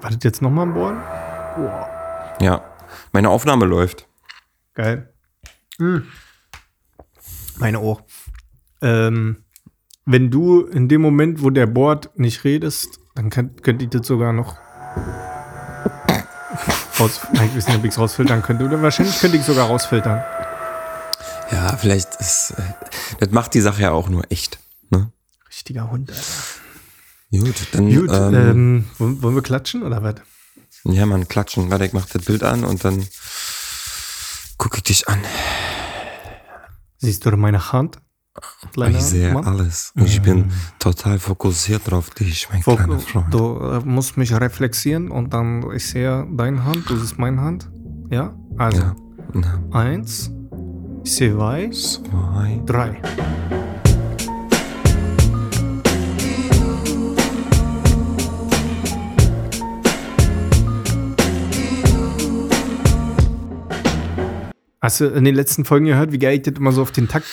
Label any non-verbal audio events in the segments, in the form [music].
Wartet jetzt nochmal am Bohren? Boah, Ja. Meine Aufnahme läuft. geil. Hm. Meine auch. Ähm, wenn du in dem Moment, wo der bohrt, nicht redest, dann könnt, könnt ihr das sogar noch [laughs] raus, ich weiß nicht, ob ich es rausfiltern könnte. Oder wahrscheinlich könnte ich es sogar rausfiltern. Ja, vielleicht ist. Äh, das macht die Sache ja auch nur echt. Ne? Richtiger Hund, Alter. Gut, dann. Gut, ähm, ähm, wollen wir klatschen oder was? Ja, man, klatschen. Warte, ich mach das Bild an und dann gucke ich dich an. Siehst du meine Hand? Kleiner ich sehe Mann? alles. Ich bin total fokussiert auf dich, mein Wo- kleiner Freund. Du äh, musst mich reflexieren und dann, ich sehe deine Hand, das ist meine Hand. Ja? Also, Ja. Na, eins, weiß, zwei. drei. Hast du in den letzten Folgen gehört, wie geil ich das immer so auf den Takt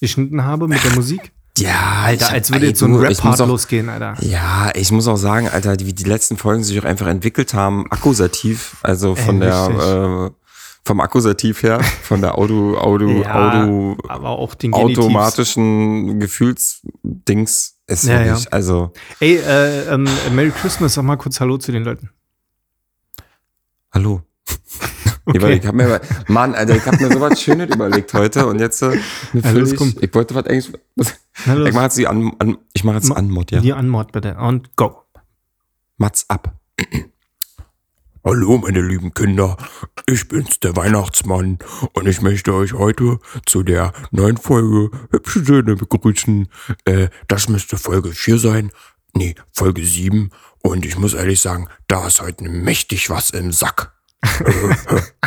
geschnitten habe mit der Musik? Ja, Alter, als würde jetzt so ein Rap-Part losgehen, Alter. Ja, ich muss auch sagen, Alter, wie die letzten Folgen sich auch einfach entwickelt haben, akkusativ, also von Ey, der, äh, vom Akkusativ her, von der Auto, Auto, Ja, Auto, aber auch den Genitivs. automatischen Gefühlsdings ist Ja, ja. also, Ey, äh, ähm, Merry Christmas, sag mal kurz Hallo zu den Leuten. hallo. Nee, weil ich hab mir, Mann, Alter, ich hab mir sowas Schönes überlegt heute und jetzt, äh, Ja, völlig- ich wollte was eigentlich, los. ich mach jetzt die an, an ich mach jetzt Ma- Anmod, ja. Die Anmord bitte. Und go. Mats ab. Hallo, meine lieben Kinder. Ich bin's, der Weihnachtsmann. Und ich möchte euch heute zu der neuen Folge Hübsche Söhne begrüßen. Äh, das müsste Folge 4 sein. Nee, Folge 7. Und ich muss ehrlich sagen, da ist heute mächtig was im Sack.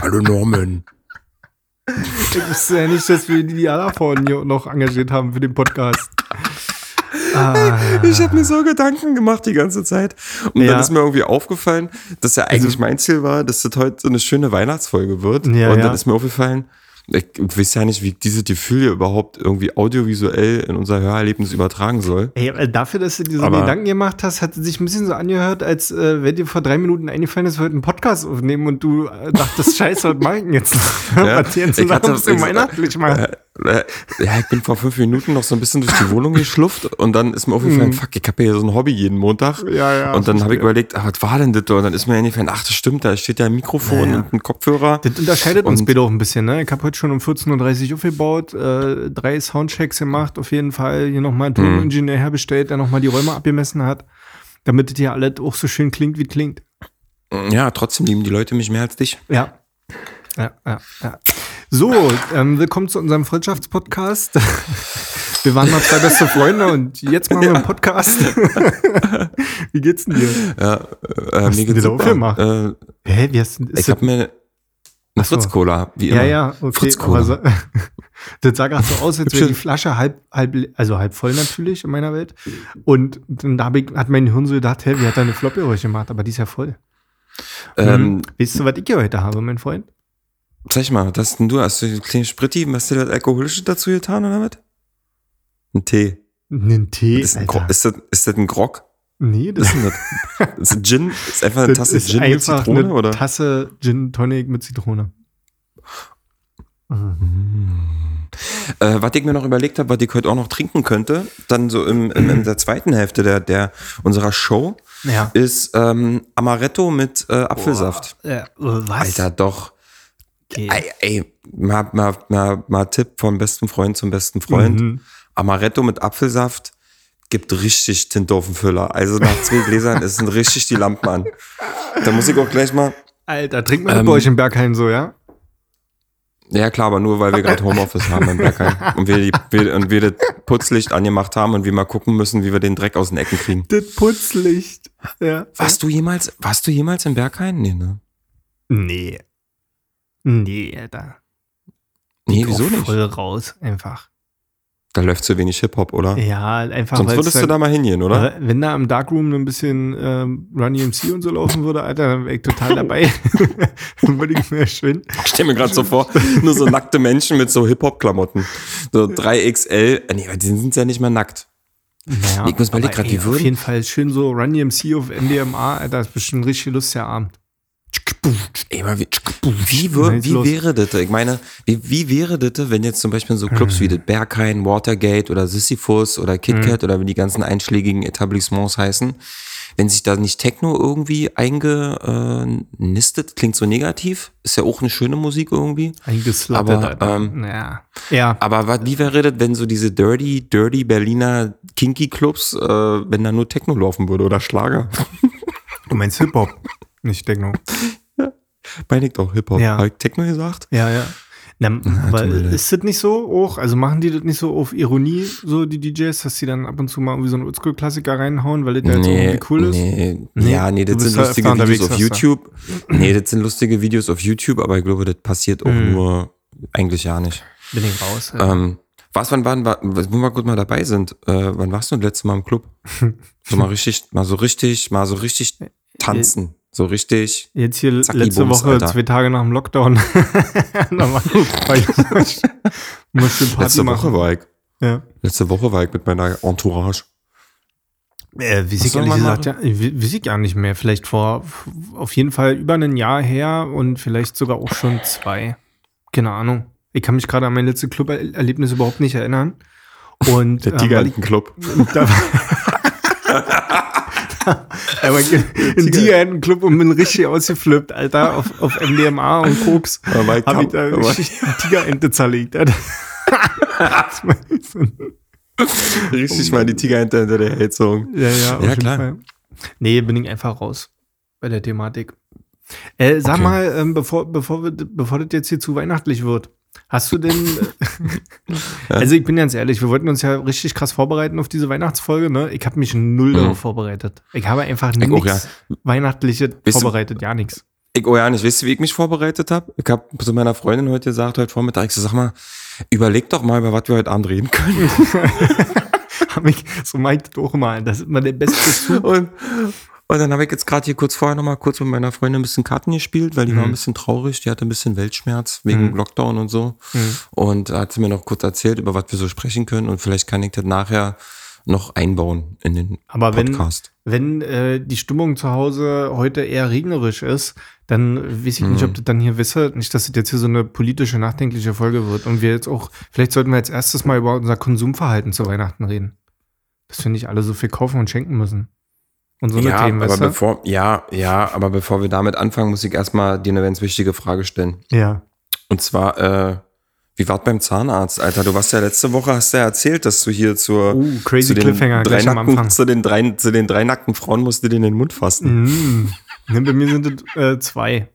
Hallo Norman. Ich wusste ja nicht, dass wir die Alafon hier noch engagiert haben für den Podcast. Ah, Ich habe mir so Gedanken gemacht die ganze Zeit. Und Ja. dann ist mir irgendwie aufgefallen, dass ja eigentlich mein Ziel war, dass das heute so eine schöne Weihnachtsfolge wird. Ja, und ja. dann ist mir aufgefallen, ich weiß ja nicht, wie diese Gefühle überhaupt irgendwie audiovisuell in unser Hörerlebnis übertragen soll. Ey, äh, dafür, dass du dir so Aber- Gedanken gemacht hast, hat es sich ein bisschen so angehört, als äh, wenn dir vor drei Minuten eingefallen ist, wir heute einen Podcast aufnehmen und du äh, dachtest, [laughs] scheiße, was mach ich denn jetzt? [laughs] Ja, was jetzt ich hatte- weihnachtlich machen. Äh, Ja, ich bin vor fünf Minuten noch so ein bisschen durch die Wohnung geschlufft und dann ist mir aufgefallen, fuck, ich habe ja so ein Hobby jeden Montag. Mhm. Ja, ja, Und dann habe ich überlegt, ah, was war denn das? da? Und dann ist mir eingefallen, ach, das stimmt, da steht ja ein Mikrofon Ja, ja. und ein Kopfhörer. Das unterscheidet uns Und- beide auch ein bisschen, ne? Ich habe heute schon um 14.30 Uhr aufgebaut, äh, drei Soundchecks gemacht, auf jeden Fall hier nochmal einen Toningenieur herbestellt, der nochmal die Räume abgemessen hat, damit das hier alles auch so schön klingt, wie klingt. Ja, trotzdem lieben die Leute mich mehr als dich. Ja. Ja, ja, ja. So, ähm, willkommen zu unserem Freundschaftspodcast. [laughs] Wir waren mal zwei beste Freunde und jetzt machen wir einen Podcast. [laughs] Wie geht's denn dir? Ja, äh, Hast mir geht's da super. Äh, Hä, wie hast du ich habe mir so. Fritz-Cola, wie Ja, immer. ja, okay. Fritz-Cola. Aber so, [laughs] das sah gerade so aus, als wäre die Flasche halb, halb, also halb voll natürlich in meiner Welt. Und dann ich, hat mein Hirn so gedacht, hä, wie hat er eine Floppy-Geräusche gemacht? Aber die ist ja voll. Ähm, Hm. Weißt du, was ich hier heute habe, mein Freund? Sag mal, das denn du? Hast du einen kleinen Spritti? Hast du das Alkoholische dazu getan oder was? Ein Tee. Einen Tee, Ist, ein Alter. Ist, das, ist das ein Grog? Nee, das, ist das? [laughs] Ist Gin? Ist einfach eine Tasse Gin mit Zitrone, eine oder? Tasse Gin Tonic mit Zitrone. Äh, was ich mir noch überlegt habe, was ich heute auch noch trinken könnte, dann so im, im, in der zweiten Hälfte der, der unserer Show, Ja. ist ähm, Amaretto mit äh, Apfelsaft. Äh, was? Alter, doch. Okay. Ey, ey mal, mal, mal, mal Tipp vom besten Freund zum besten Freund. Mhm. Amaretto mit Apfelsaft gibt richtig Tinte auf den Füller. Also nach zwei [laughs] Gläsern ist richtig die Lampen an. Da muss ich auch gleich mal. Alter, trinkt man Ähm, bei euch im Berghain so, ja? Ja klar, aber nur weil wir gerade Homeoffice haben im Bergheim. Und wir, die, wir, und wir das Putzlicht angemacht haben und wir mal gucken müssen, wie wir den Dreck aus den Ecken kriegen. Das Putzlicht. Ja. Warst du jemals, warst du jemals im Berghain? Nee, ne? Nee. Nee, Alter. Nee, wieso nicht? Voll raus, einfach. Da läuft zu wenig Hip-Hop, oder? Ja, einfach Sonst würdest du halt- da mal hingehen, oder? Aber Wenn da im Darkroom ein bisschen ähm, Run EMC und so laufen würde, Alter, dann wäre ich total dabei. [laughs] [laughs] dann würde ich mir schön. Ich stell mir gerade so vor, nur so nackte Menschen mit so Hip-Hop-Klamotten. So 3XL. Äh, Nee, die sind ja nicht mehr nackt. Naja, Ich muss mal aber grad, ey, wie Auf würden- jeden Fall schön so Run DMC auf MDMA, Alter, das ist bestimmt ein richtig lustiger Abend. Ey, wie, wie, wie wäre das? Ich meine, wie, wie wäre das, wenn jetzt zum Beispiel so Clubs wie das Berghain, Watergate oder Sisyphus oder KitKat oder wie die ganzen einschlägigen Etablissements heißen, wenn sich da nicht Techno irgendwie eingenistet, klingt so negativ, ist ja auch eine schöne Musik irgendwie. Eingeslattert, Aber, ähm, ja. ja. Aber was, wie wäre das, wenn so diese dirty, dirty Berliner Kinky-Clubs, äh, wenn da nur Techno laufen würde oder Schlager? Du meinst Hip-Hop, [laughs] nicht Techno. Meine ich doch Hip-Hop. Ja. Hab ich Techno gesagt? Ja, ja. Na, mir leid. ist das nicht so auch? Also machen die das nicht so auf Ironie, so die DJs, dass die dann ab und zu mal irgendwie so einen Oldschool-Klassiker reinhauen, weil das ja jetzt irgendwie cool ist? Nee, Nee, ja, nee, das sind da lustige Videos auf. YouTube. Nee, das sind lustige Videos auf YouTube, aber ich glaube, das passiert auch Mhm. nur eigentlich ja nicht. Bin ich raus. Alter. Ähm, was, wann waren, war, wo wir gut mal dabei sind, äh, wann warst du das letzte Mal im Club? [laughs] So mal richtig, mal so richtig, mal so richtig tanzen. So richtig. Jetzt hier Zacki letzte Bums, Woche, Alter. zwei Tage nach dem Lockdown. [laughs] [laughs] musste Party Letzte machen. Woche war ich. Ja. Letzte Woche war ich mit meiner Entourage. Äh, weiß ich ehrlich gesagt, ja, weiß ich gar nicht mehr. Vielleicht vor auf jeden Fall über ein Jahr her und vielleicht sogar auch schon zwei. Keine Ahnung. Ich kann mich gerade an mein letztes Club-Erlebnis überhaupt nicht erinnern. Und Der ähm, ich- Tigerenten-Club. da, [laughs] [laughs] aber in Tigerentenclub und bin richtig ausgeflippt, Alter, auf, auf MDMA und Koks. Hab ich da richtig die Tigerente zerlegt, Alter. [laughs] Richtig mal die Tigerente hinter der Heizung. Ja, ja, auf Ja, jeden klar. Fall. Nee, bin ich einfach raus bei der Thematik. Äh, sag Okay. mal, ähm, bevor, bevor, wir, bevor das jetzt hier zu weihnachtlich wird, hast du denn. [laughs] also, ich bin ganz ehrlich, wir wollten uns ja richtig krass vorbereiten auf diese Weihnachtsfolge, ne? Ich habe mich null darauf vorbereitet. Ich habe einfach Mhm. Ich nichts Weihnachtliches Bist du- vorbereitet, ja, nichts. Ich, oh ja, nicht, weißt du, wie ich mich vorbereitet habe? Ich habe zu meiner Freundin heute gesagt, heute Vormittag, ich so, sag mal, überleg doch mal, über was wir heute Abend reden können. [laughs] Hab ich, so meint doch mal, das ist immer der beste [laughs] Zug. Und, und dann habe ich jetzt gerade hier kurz vorher nochmal kurz mit meiner Freundin ein bisschen Karten gespielt, weil die war ein bisschen traurig, die hatte ein bisschen Weltschmerz wegen Lockdown und so. Und da hat sie mir noch kurz erzählt, über was wir so sprechen können und vielleicht kann ich das nachher noch einbauen in den Aber wenn, Podcast. wenn äh, die Stimmung zu Hause heute eher regnerisch ist, dann weiß ich nicht, Mhm. ob das dann hier wisse, nicht, dass das jetzt hier so eine politische, nachdenkliche Folge wird. Und wir jetzt auch, vielleicht sollten wir jetzt erstes mal über unser Konsumverhalten zu Weihnachten reden. Das finde ich alle so viel kaufen und schenken müssen. Und so eine ja, Themen, aber weißt du? bevor, ja, ja, aber bevor wir damit anfangen, muss ich erstmal dir eine ganz wichtige Frage stellen. Ja. Und zwar, äh, wie war's beim Zahnarzt, Alter? Du warst ja letzte Woche, hast ja erzählt, dass du hier zur, Oh, crazy zu den Cliffhanger drei nackten, zu den drei, zu den drei nackten Frauen musst du dir in den Mund fassen. Mm. Ne, bei mir sind es äh, zwei.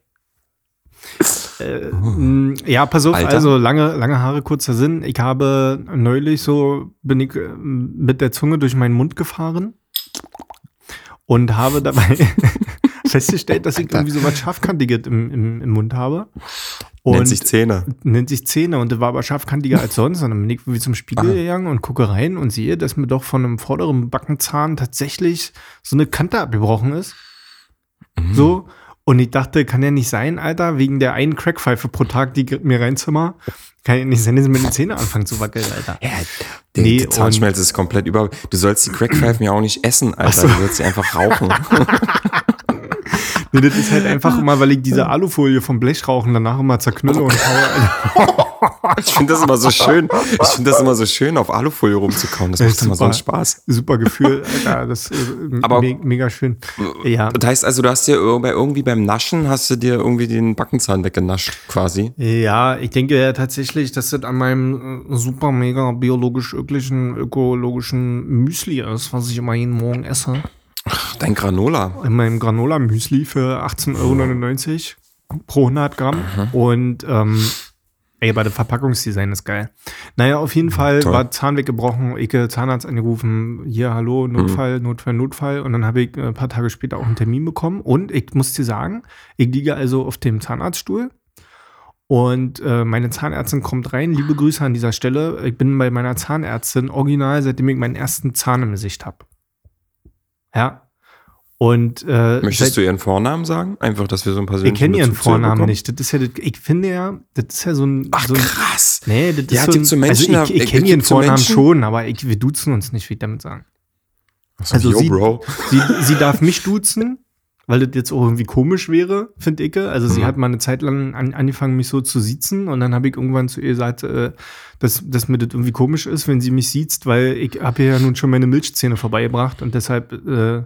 Äh, mm, ja, pass auf, Alter. also lange, lange Haare, kurzer Sinn. Ich habe neulich so, bin ich äh, mit der Zunge durch meinen Mund gefahren und habe dabei [laughs] festgestellt, dass ich irgendwie so was Scharfkantiges im, im, im Mund habe. Und Nennt sich Zähne. nennt sich Zähne und der war aber scharfkantiger als sonst. Und dann bin ich wie zum Spiegel Aha. gegangen und gucke rein und sehe, dass mir doch von einem vorderen Backenzahn tatsächlich so eine Kante abgebrochen ist. Mhm. So. Und ich dachte, kann ja nicht sein, Alter, wegen der einen Crackpfeife pro Tag, die mir reinzimmer, kann ja nicht sein, dass mir die Zähne anfangen zu wackeln, Alter. Ja, die, Nee, die Zahnschmelze ist komplett über. Du sollst die Crackpfeifen ja auch nicht essen, Alter. Du sollst sie einfach rauchen. [laughs] [laughs] Nee, das ist halt einfach immer, weil ich diese Alufolie vom Blechrauchen danach immer zerknülle und haue. Alter. [laughs] Ich finde das immer so schön. Ich finde das immer so schön, auf Alufolie rumzukauen. Das Das macht immer so einen super. Spaß. Super Gefühl, Alter. Das ist äh, Aber- me mega schön. Ja. Das heißt also, du hast dir irgendwie beim Naschen, hast du dir irgendwie den Backenzahn weggenascht, quasi. Ja, ich denke ja tatsächlich, dass das an meinem äh, super mega biologisch öklichen, ökologischen Müsli ist, was ich immer jeden Morgen esse. Dein Granola. In meinem Granola-Müsli für 18,99 Euro pro 100 Gramm. Und ähm, ey, aber das Verpackungsdesign ist geil. Naja, auf jeden Fall Toll. war Zahn weggebrochen, ich äh, Zahnarzt angerufen, hier, hallo, Notfall, Notfall, Notfall. Und dann habe ich äh, ein paar Tage später auch einen Termin bekommen. Und ich muss dir sagen, ich liege also auf dem Zahnarztstuhl. Und äh, meine Zahnärztin kommt rein. Liebe Grüße an dieser Stelle. Ich bin bei meiner Zahnärztin original, seitdem ich meinen ersten Zahn im Gesicht habe. Ja. Und äh, Möchtest du ihren Vornamen sagen? Einfach, dass wir so ein ich persönlichen kenne ihren zu Vornamen nicht. Das ist ja, das, ich finde ja, das ist ja so ein. Ach, so ein krass. nee, das Ja, ist so ein, so Menschen, also ich, ich ich- kenne ihren so Vornamen Menschen- schon, aber ich, wir duzen uns nicht, wie ich damit sagen. Also yo, sie, Bro. sie, sie darf mich duzen, weil das jetzt auch irgendwie komisch wäre, finde ich. Also sie Mhm. hat mal eine Zeit lang an, angefangen, mich so zu siezen und dann habe ich irgendwann zu ihr gesagt, äh, dass, dass mir das irgendwie komisch ist, wenn sie mich siezt, weil ich habe ja nun schon meine Milchzähne vorbeigebracht und deshalb, äh,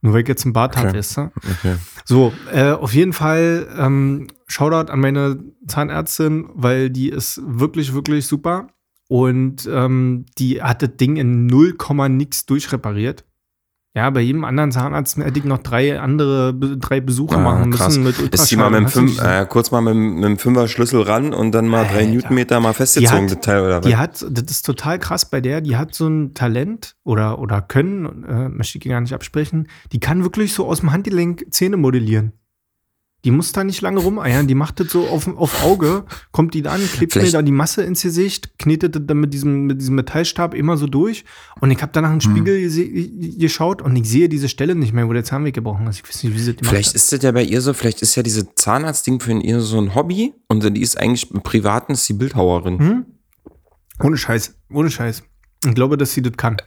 nur weil ich jetzt einen Bart habe, Okay. weißt du? Okay. So, äh, auf jeden Fall ähm, Shoutout an meine Zahnärztin, weil die ist wirklich, wirklich super. Und ähm, die hat das Ding in 0, nix durchrepariert. Ja, bei jedem anderen Zahnarzt hätte ich noch drei andere, drei Besuche Ah, machen krass. müssen mit Ist die mal mit dem Fünf, äh, kurz mal mit, dem- mit dem Fünfer-Schlüssel ran und dann mal drei Alter. Newtonmeter mal festgezogen, Die das hat- Teil oder Die was? hat, das ist total krass bei der, die hat so ein Talent oder, oder Können, äh, möchte ich gar nicht absprechen, die kann wirklich so aus dem Handgelenk Zähne modellieren. Die muss da nicht lange rumeiern, die macht das so auf, auf Auge, kommt die da an, klebt mir Vielleicht- da die Masse ins Gesicht, knetet das dann mit diesem, mit diesem Metallstab immer so durch und ich habe danach einen Spiegel gese- geschaut und ich sehe diese Stelle nicht mehr, wo der Zahn weggebrochen ist. Ich weiß nicht, wie sie das Vielleicht ist das ja bei ihr so, vielleicht ist ja diese Zahnarztding für ihr so ein Hobby und die ist eigentlich im Privaten ist die Bildhauerin. Hm? Ohne Scheiß, ohne Scheiß. Ich glaube, dass sie das kann.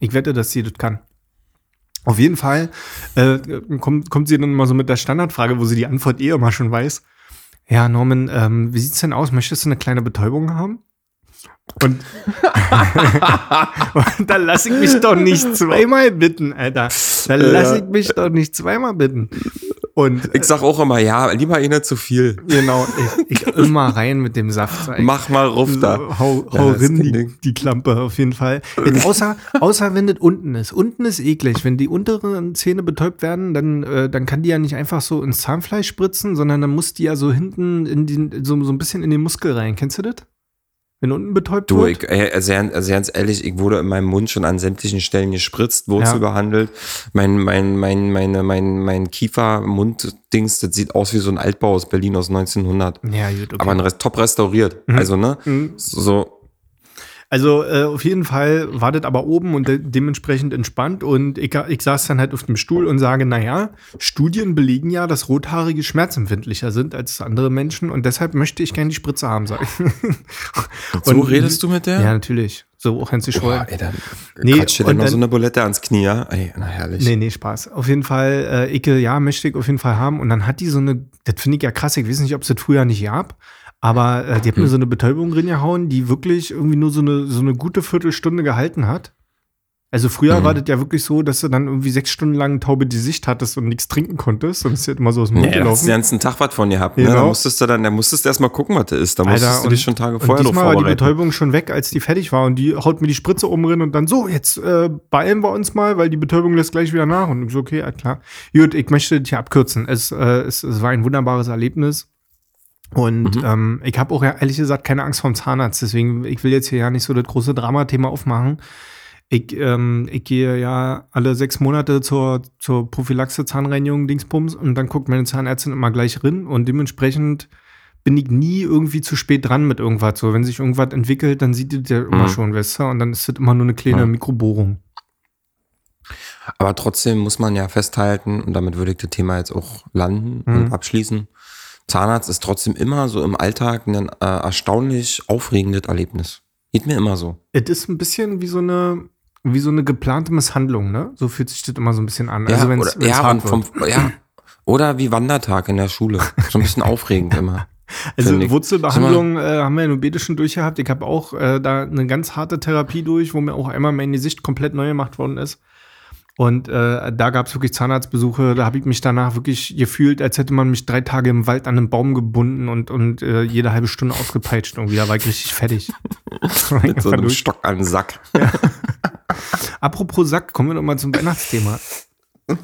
Ich wette, dass sie das kann. Auf jeden Fall äh, kommt, kommt sie dann mal so mit der Standardfrage, wo sie die Antwort eh immer schon weiß. Ja, Norman, ähm, wie sieht's denn aus? Möchtest du eine kleine Betäubung haben? Und, [laughs] und da lasse ich mich doch nicht zweimal bitten, Alter. Da lasse ich mich doch nicht zweimal bitten. Und Ich sag auch immer, ja, lieber eh nicht zu viel. genau, ich, ich immer rein mit dem Saft. [laughs] Mach mal ruf da. So, hau, Ja, hau das rin die, die Klampe auf jeden Fall. Jetzt [laughs] außer, außer wenn das unten ist. Unten ist eklig. Wenn die unteren Zähne betäubt werden, dann, äh, dann kann die ja nicht einfach so ins Zahnfleisch spritzen, sondern dann muss die ja so hinten in den, so, so ein bisschen in den Muskel rein. Kennst du das? Wenn unten betäubt Du, wird? ich, äh, also, also ganz ehrlich, ich wurde in meinem Mund schon an sämtlichen Stellen gespritzt, Wurzel Ja. behandelt. Mein, mein, mein, meine, mein, mein Kiefer-Mund-Dings, das sieht aus wie so ein Altbau aus Berlin aus 1900. ja, gut, okay. Aber ein Rest, top restauriert. Mhm. Also, ne? Mhm. So, Also äh, auf jeden Fall war das aber oben und de dementsprechend entspannt und ich, ich saß dann halt auf dem Stuhl und sage, naja, Studien belegen ja, dass Rothaarige schmerzempfindlicher sind als andere Menschen und deshalb möchte ich gerne die Spritze haben, sag ich. [laughs] so redest du mit der? Ja, natürlich. So auch Hänsi Scholl. Boah, ey, dann Nee, und dann dann- so eine Bulette ans Knie, ja? Ey, na herrlich. Nee, nee, Spaß. Auf jeden Fall, äh, Icke, ja, möchte ich auf jeden Fall haben. Und dann hat die so eine, das finde ich ja krass, ich weiß nicht, ob es das früher nicht gab, aber äh, die hat mir so eine Betäubung drin gehauen, die wirklich irgendwie nur so eine, so eine gute Viertelstunde gehalten hat. Also früher Mhm. war das ja wirklich so, dass du dann irgendwie sechs Stunden lang taube die Sicht hattest und nichts trinken konntest und es ist immer so aus dem Mund da du gelaufen. den ganzen Tag was von gehabt, ne? Genau. Da musstest du dann, da musstest du erstmal gucken, was das ist. Da musstest Alter, du dich schon Tage und vorher drauf diesmal war die vorbereiten. Betäubung schon weg, als die fertig war. Und die haut mir die Spritze oben drin und dann so, jetzt äh, beeilen wir uns mal, weil die Betäubung lässt gleich wieder nach. Und ich so, okay, ja, klar. Gut, ich möchte das hier abkürzen. Es, äh, es, es war ein wunderbares Erlebnis. Und Mhm. ähm, ich habe auch ja, ehrlich gesagt keine Angst vorm Zahnarzt. Deswegen, ich will jetzt hier ja nicht so das große Dramathema aufmachen. Ich, ähm, ich gehe ja alle sechs Monate zur, zur Prophylaxe Zahnreinigung Dingsbums und dann guckt meine Zahnärztin immer gleich rein und dementsprechend bin ich nie irgendwie zu spät dran mit irgendwas. So, wenn sich irgendwas entwickelt, dann sieht das ja immer Mhm. schon, weißt du? Und dann ist das immer nur eine kleine Ja. Mikrobohrung. Aber trotzdem muss man ja festhalten, und damit würde ich das Thema jetzt auch landen Mhm. und abschließen. Zahnarzt ist trotzdem immer so im Alltag ein äh, erstaunlich aufregendes Erlebnis. Geht mir immer so. Es ist ein bisschen wie so eine, wie so eine geplante Misshandlung, ne? So fühlt sich das immer so ein bisschen an. also wenn es oder, ja, hart und vom, ja, oder wie Wandertag in der Schule. So ein bisschen [laughs] aufregend immer. Also. Wurzelbehandlung äh, haben wir in Ubede schon durchgehabt. Ich habe auch äh, da eine ganz harte Therapie durch, wo mir auch einmal mein Gesicht komplett neu gemacht worden ist. Und äh, da gab es wirklich Zahnarztbesuche. Da habe ich mich danach wirklich gefühlt, als hätte man mich drei Tage im Wald an einen Baum gebunden und, und äh, jede halbe Stunde ausgepeitscht. Irgendwie, da war ich richtig fertig. [laughs] Mit so einem Stock an den Sack. Apropos Sack, kommen wir doch mal zum Weihnachtsthema.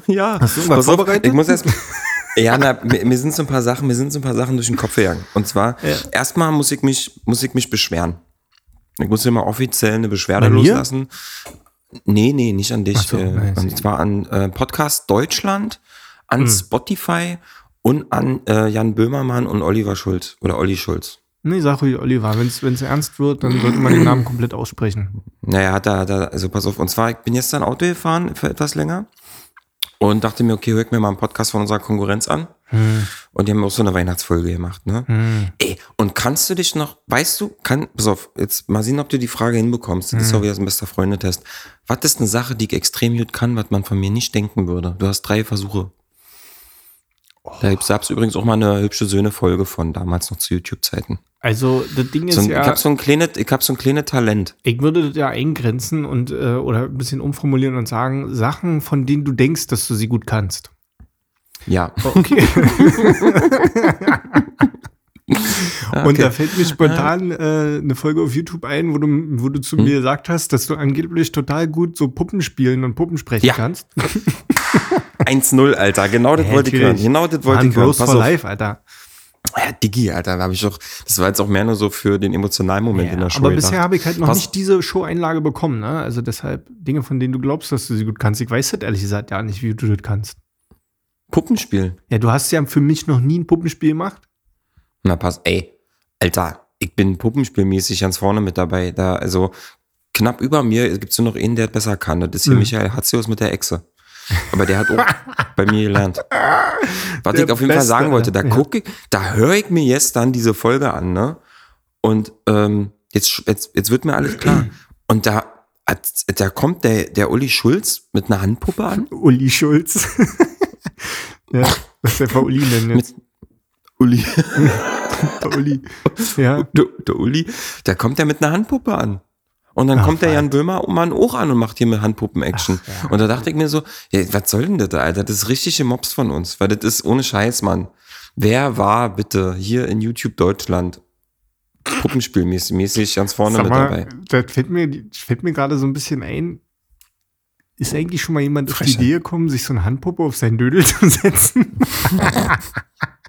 Ja, Hast du irgendwas auf, vorbereitet? ich muss erst. Ja, na, mir, sind so ein paar Sachen, mir sind so ein paar Sachen durch den Kopf gegangen. Und zwar, Ja. erstmal muss ich mich, muss ich mich beschweren. Ich muss hier mal offiziell eine Beschwerde loslassen. Nee, nee, nicht an dich. So, äh, und zwar an äh, Podcast Deutschland, an Hm. Spotify und an äh, Jan Böhmermann und Oliver Schulz oder Olli Schulz. Nee, sag ruhig, Oliver, wenn es ernst wird, dann sollte man den Namen komplett aussprechen. Naja, hat er, hat er, also pass auf, und zwar, ich bin gestern Auto gefahren für etwas länger und dachte mir, okay, hör ich mir mal einen Podcast von unserer Konkurrenz an. Und die haben auch so eine Weihnachtsfolge gemacht, ne? Ey, und kannst du dich noch, weißt du, kann, pass auf, jetzt mal sehen, ob du die Frage hinbekommst. Das ist auch wieder so ein bester Freundetest. Was ist eine Sache, die ich extrem gut kann, was man von mir nicht denken würde? Du hast drei Versuche. Da gab es übrigens auch mal eine hübsche Söhne-Folge von, damals noch zu YouTube-Zeiten. Also, das Ding ist So ein, ja, Ich habe so ein kleines, ich so ein kleines Talent. ich würde das ja eingrenzen und äh, oder ein bisschen umformulieren und sagen, Sachen, von denen du denkst, dass du sie gut kannst. Ja. Okay. Ah, [laughs] [laughs] Und okay. da fällt mir spontan äh, eine Folge auf YouTube ein, wo du, wo du Hm? zu mir gesagt hast, dass du angeblich total gut so Puppen spielen und Puppen sprechen Ja. kannst. [laughs] 1-0, Alter. Genau das Ja, wollte ich hören. Genau das wollte ich hören. Bros Pass for auf. life, Alter. Ja, Diggi, Alter, da habe ich doch, das war jetzt auch mehr nur so für den emotionalen Moment Ja, in der Show. aber bisher habe ich halt noch Pass- nicht diese Show-Einlage bekommen. Ne? Also deshalb Dinge, von denen du glaubst, dass du sie gut kannst. Ich weiß das ehrlich gesagt ja nicht, wie du das kannst. Puppenspiel. Ja, du hast ja für mich noch nie ein Puppenspiel gemacht. Na, pass, ey, Alter, ich bin puppenspielmäßig ganz vorne mit dabei. Da, also knapp über mir gibt es nur noch einen, der es besser kann. Das ist hier Mhm. Michael Hatzius mit der Echse. Aber der hat auch bei mir gelernt. Was Der ich auf jeden Fall Beste, sagen wollte, da ja. gucke ich, da höre ich mir jetzt dann diese Folge an, ne? Und ähm, jetzt, jetzt, jetzt wird mir alles klar. Und da, da kommt der, der Uli Schulz mit einer Handpuppe an. Uli Schulz. [laughs] ja, das ist einfach Uli nennen jetzt. Uli. Der Uli. Ja. der, der Uli, der kommt ja mit einer Handpuppe an. Und dann Ach, kommt der. Jan Böhmer-Mann auch an und macht hier mit Handpuppen-Action. Ach, ja. Und da dachte ich mir so, ja, was soll denn das, Alter? Das ist richtig gemobst von uns, weil das ist ohne Scheiß, Mann. Wer war bitte hier in YouTube Deutschland Puppenspielmäßig mäßig ganz vorne Sag mit mal, dabei? das fällt mir, fällt mir gerade so ein bisschen ein. Ist eigentlich schon mal jemand auf die Frechheit. Idee gekommen, sich so eine Handpuppe auf seinen Dödel zu setzen? [laughs]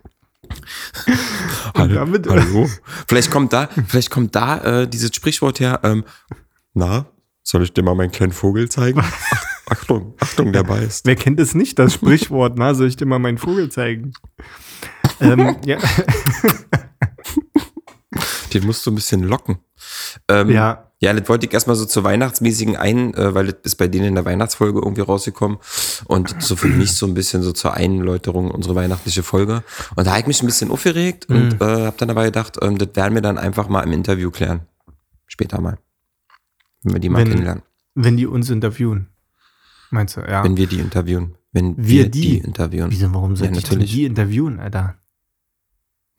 [laughs] Damit, Hallo? [laughs] Vielleicht kommt da, vielleicht kommt da äh, dieses Sprichwort her, ähm, na, soll ich dir mal meinen kleinen Vogel zeigen? Ach, [laughs] Achtung, Achtung, der beißt. Wer kennt es nicht, das Sprichwort? Na, soll ich dir mal meinen Vogel zeigen? ähm, ja, Den musst du ein bisschen locken. Ähm, ja, Ja, das wollte ich erstmal so zur weihnachtsmäßigen ein, äh, weil das ist bei denen in der Weihnachtsfolge irgendwie rausgekommen und so für mich so ein bisschen so zur Einläuterung unsere weihnachtliche Folge. Und da habe ich mich ein bisschen aufgeregt und äh, habe dann dabei gedacht, ähm, das werden wir dann einfach mal im Interview klären. Später mal. Wenn wir die mal Wenn- kennenlernen. wenn die uns interviewen. Meinst du, ja. Wenn wir die interviewen. Wenn wir, Wir die. die? interviewen. Wieso, warum soll Ja, ich natürlich. die interviewen, Alter?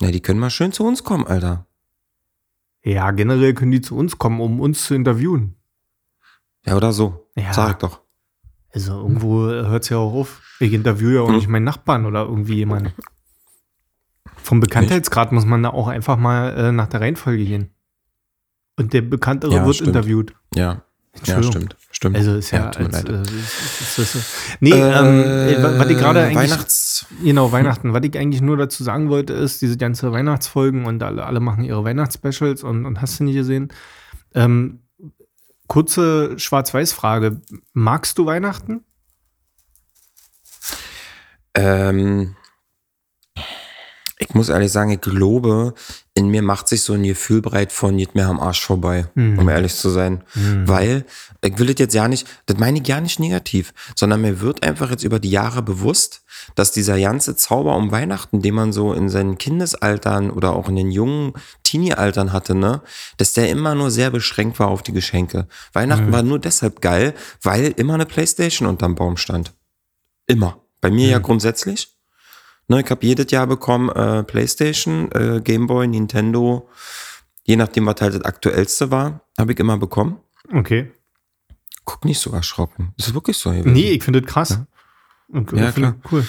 Na, die können mal schön zu uns kommen, Alter. Ja, generell können die zu uns kommen, um uns zu interviewen. Ja, oder so. Ja. Sag doch. Also irgendwo hört es ja auch auf. Ich interviewe ja auch Hm. nicht meinen Nachbarn oder irgendwie jemanden. Vom Bekanntheitsgrad muss man da auch einfach mal äh, nach der Reihenfolge gehen. Und der Bekanntere Ja, wird stimmt. interviewt. Ja. Ja, stimmt. Stimmt. Also ist ja, tut mir als, leid. äh, ist, ist, ist, ist, nee, ähm, äh, was ich gerade eigentlich, Weihnachts. genau, Weihnachten, was ich eigentlich nur dazu sagen wollte, ist, diese ganze Weihnachtsfolgen und alle, alle machen ihre Weihnachtsspecials und, und hast du nicht gesehen. Ähm, kurze Schwarz-Weiß-Frage. Magst du Weihnachten? Ähm, ich muss ehrlich sagen, ich glaube, in mir macht sich so ein Gefühl breit von nicht mehr am Arsch vorbei, Mhm. um ehrlich zu sein. Weil, ich will das jetzt ja nicht, das meine ich gar nicht negativ, sondern mir wird einfach jetzt über die Jahre bewusst, dass dieser ganze Zauber um Weihnachten, den man so in seinen Kindesaltern oder auch in den jungen Teenie-Altern hatte, ne, dass der immer nur sehr beschränkt war auf die Geschenke. Weihnachten war nur deshalb geil, weil immer eine Playstation unterm Baum stand. Immer. Bei mir ja grundsätzlich. Ne, ich habe jedes Jahr bekommen äh, Playstation, äh, Gameboy, Nintendo, je nachdem, was halt das aktuellste war, habe ich immer bekommen. Okay. Guck nicht so erschrocken. Das ist wirklich so. gewesen. Nee, ich finde das krass. Ja, ich finde klar. Cool.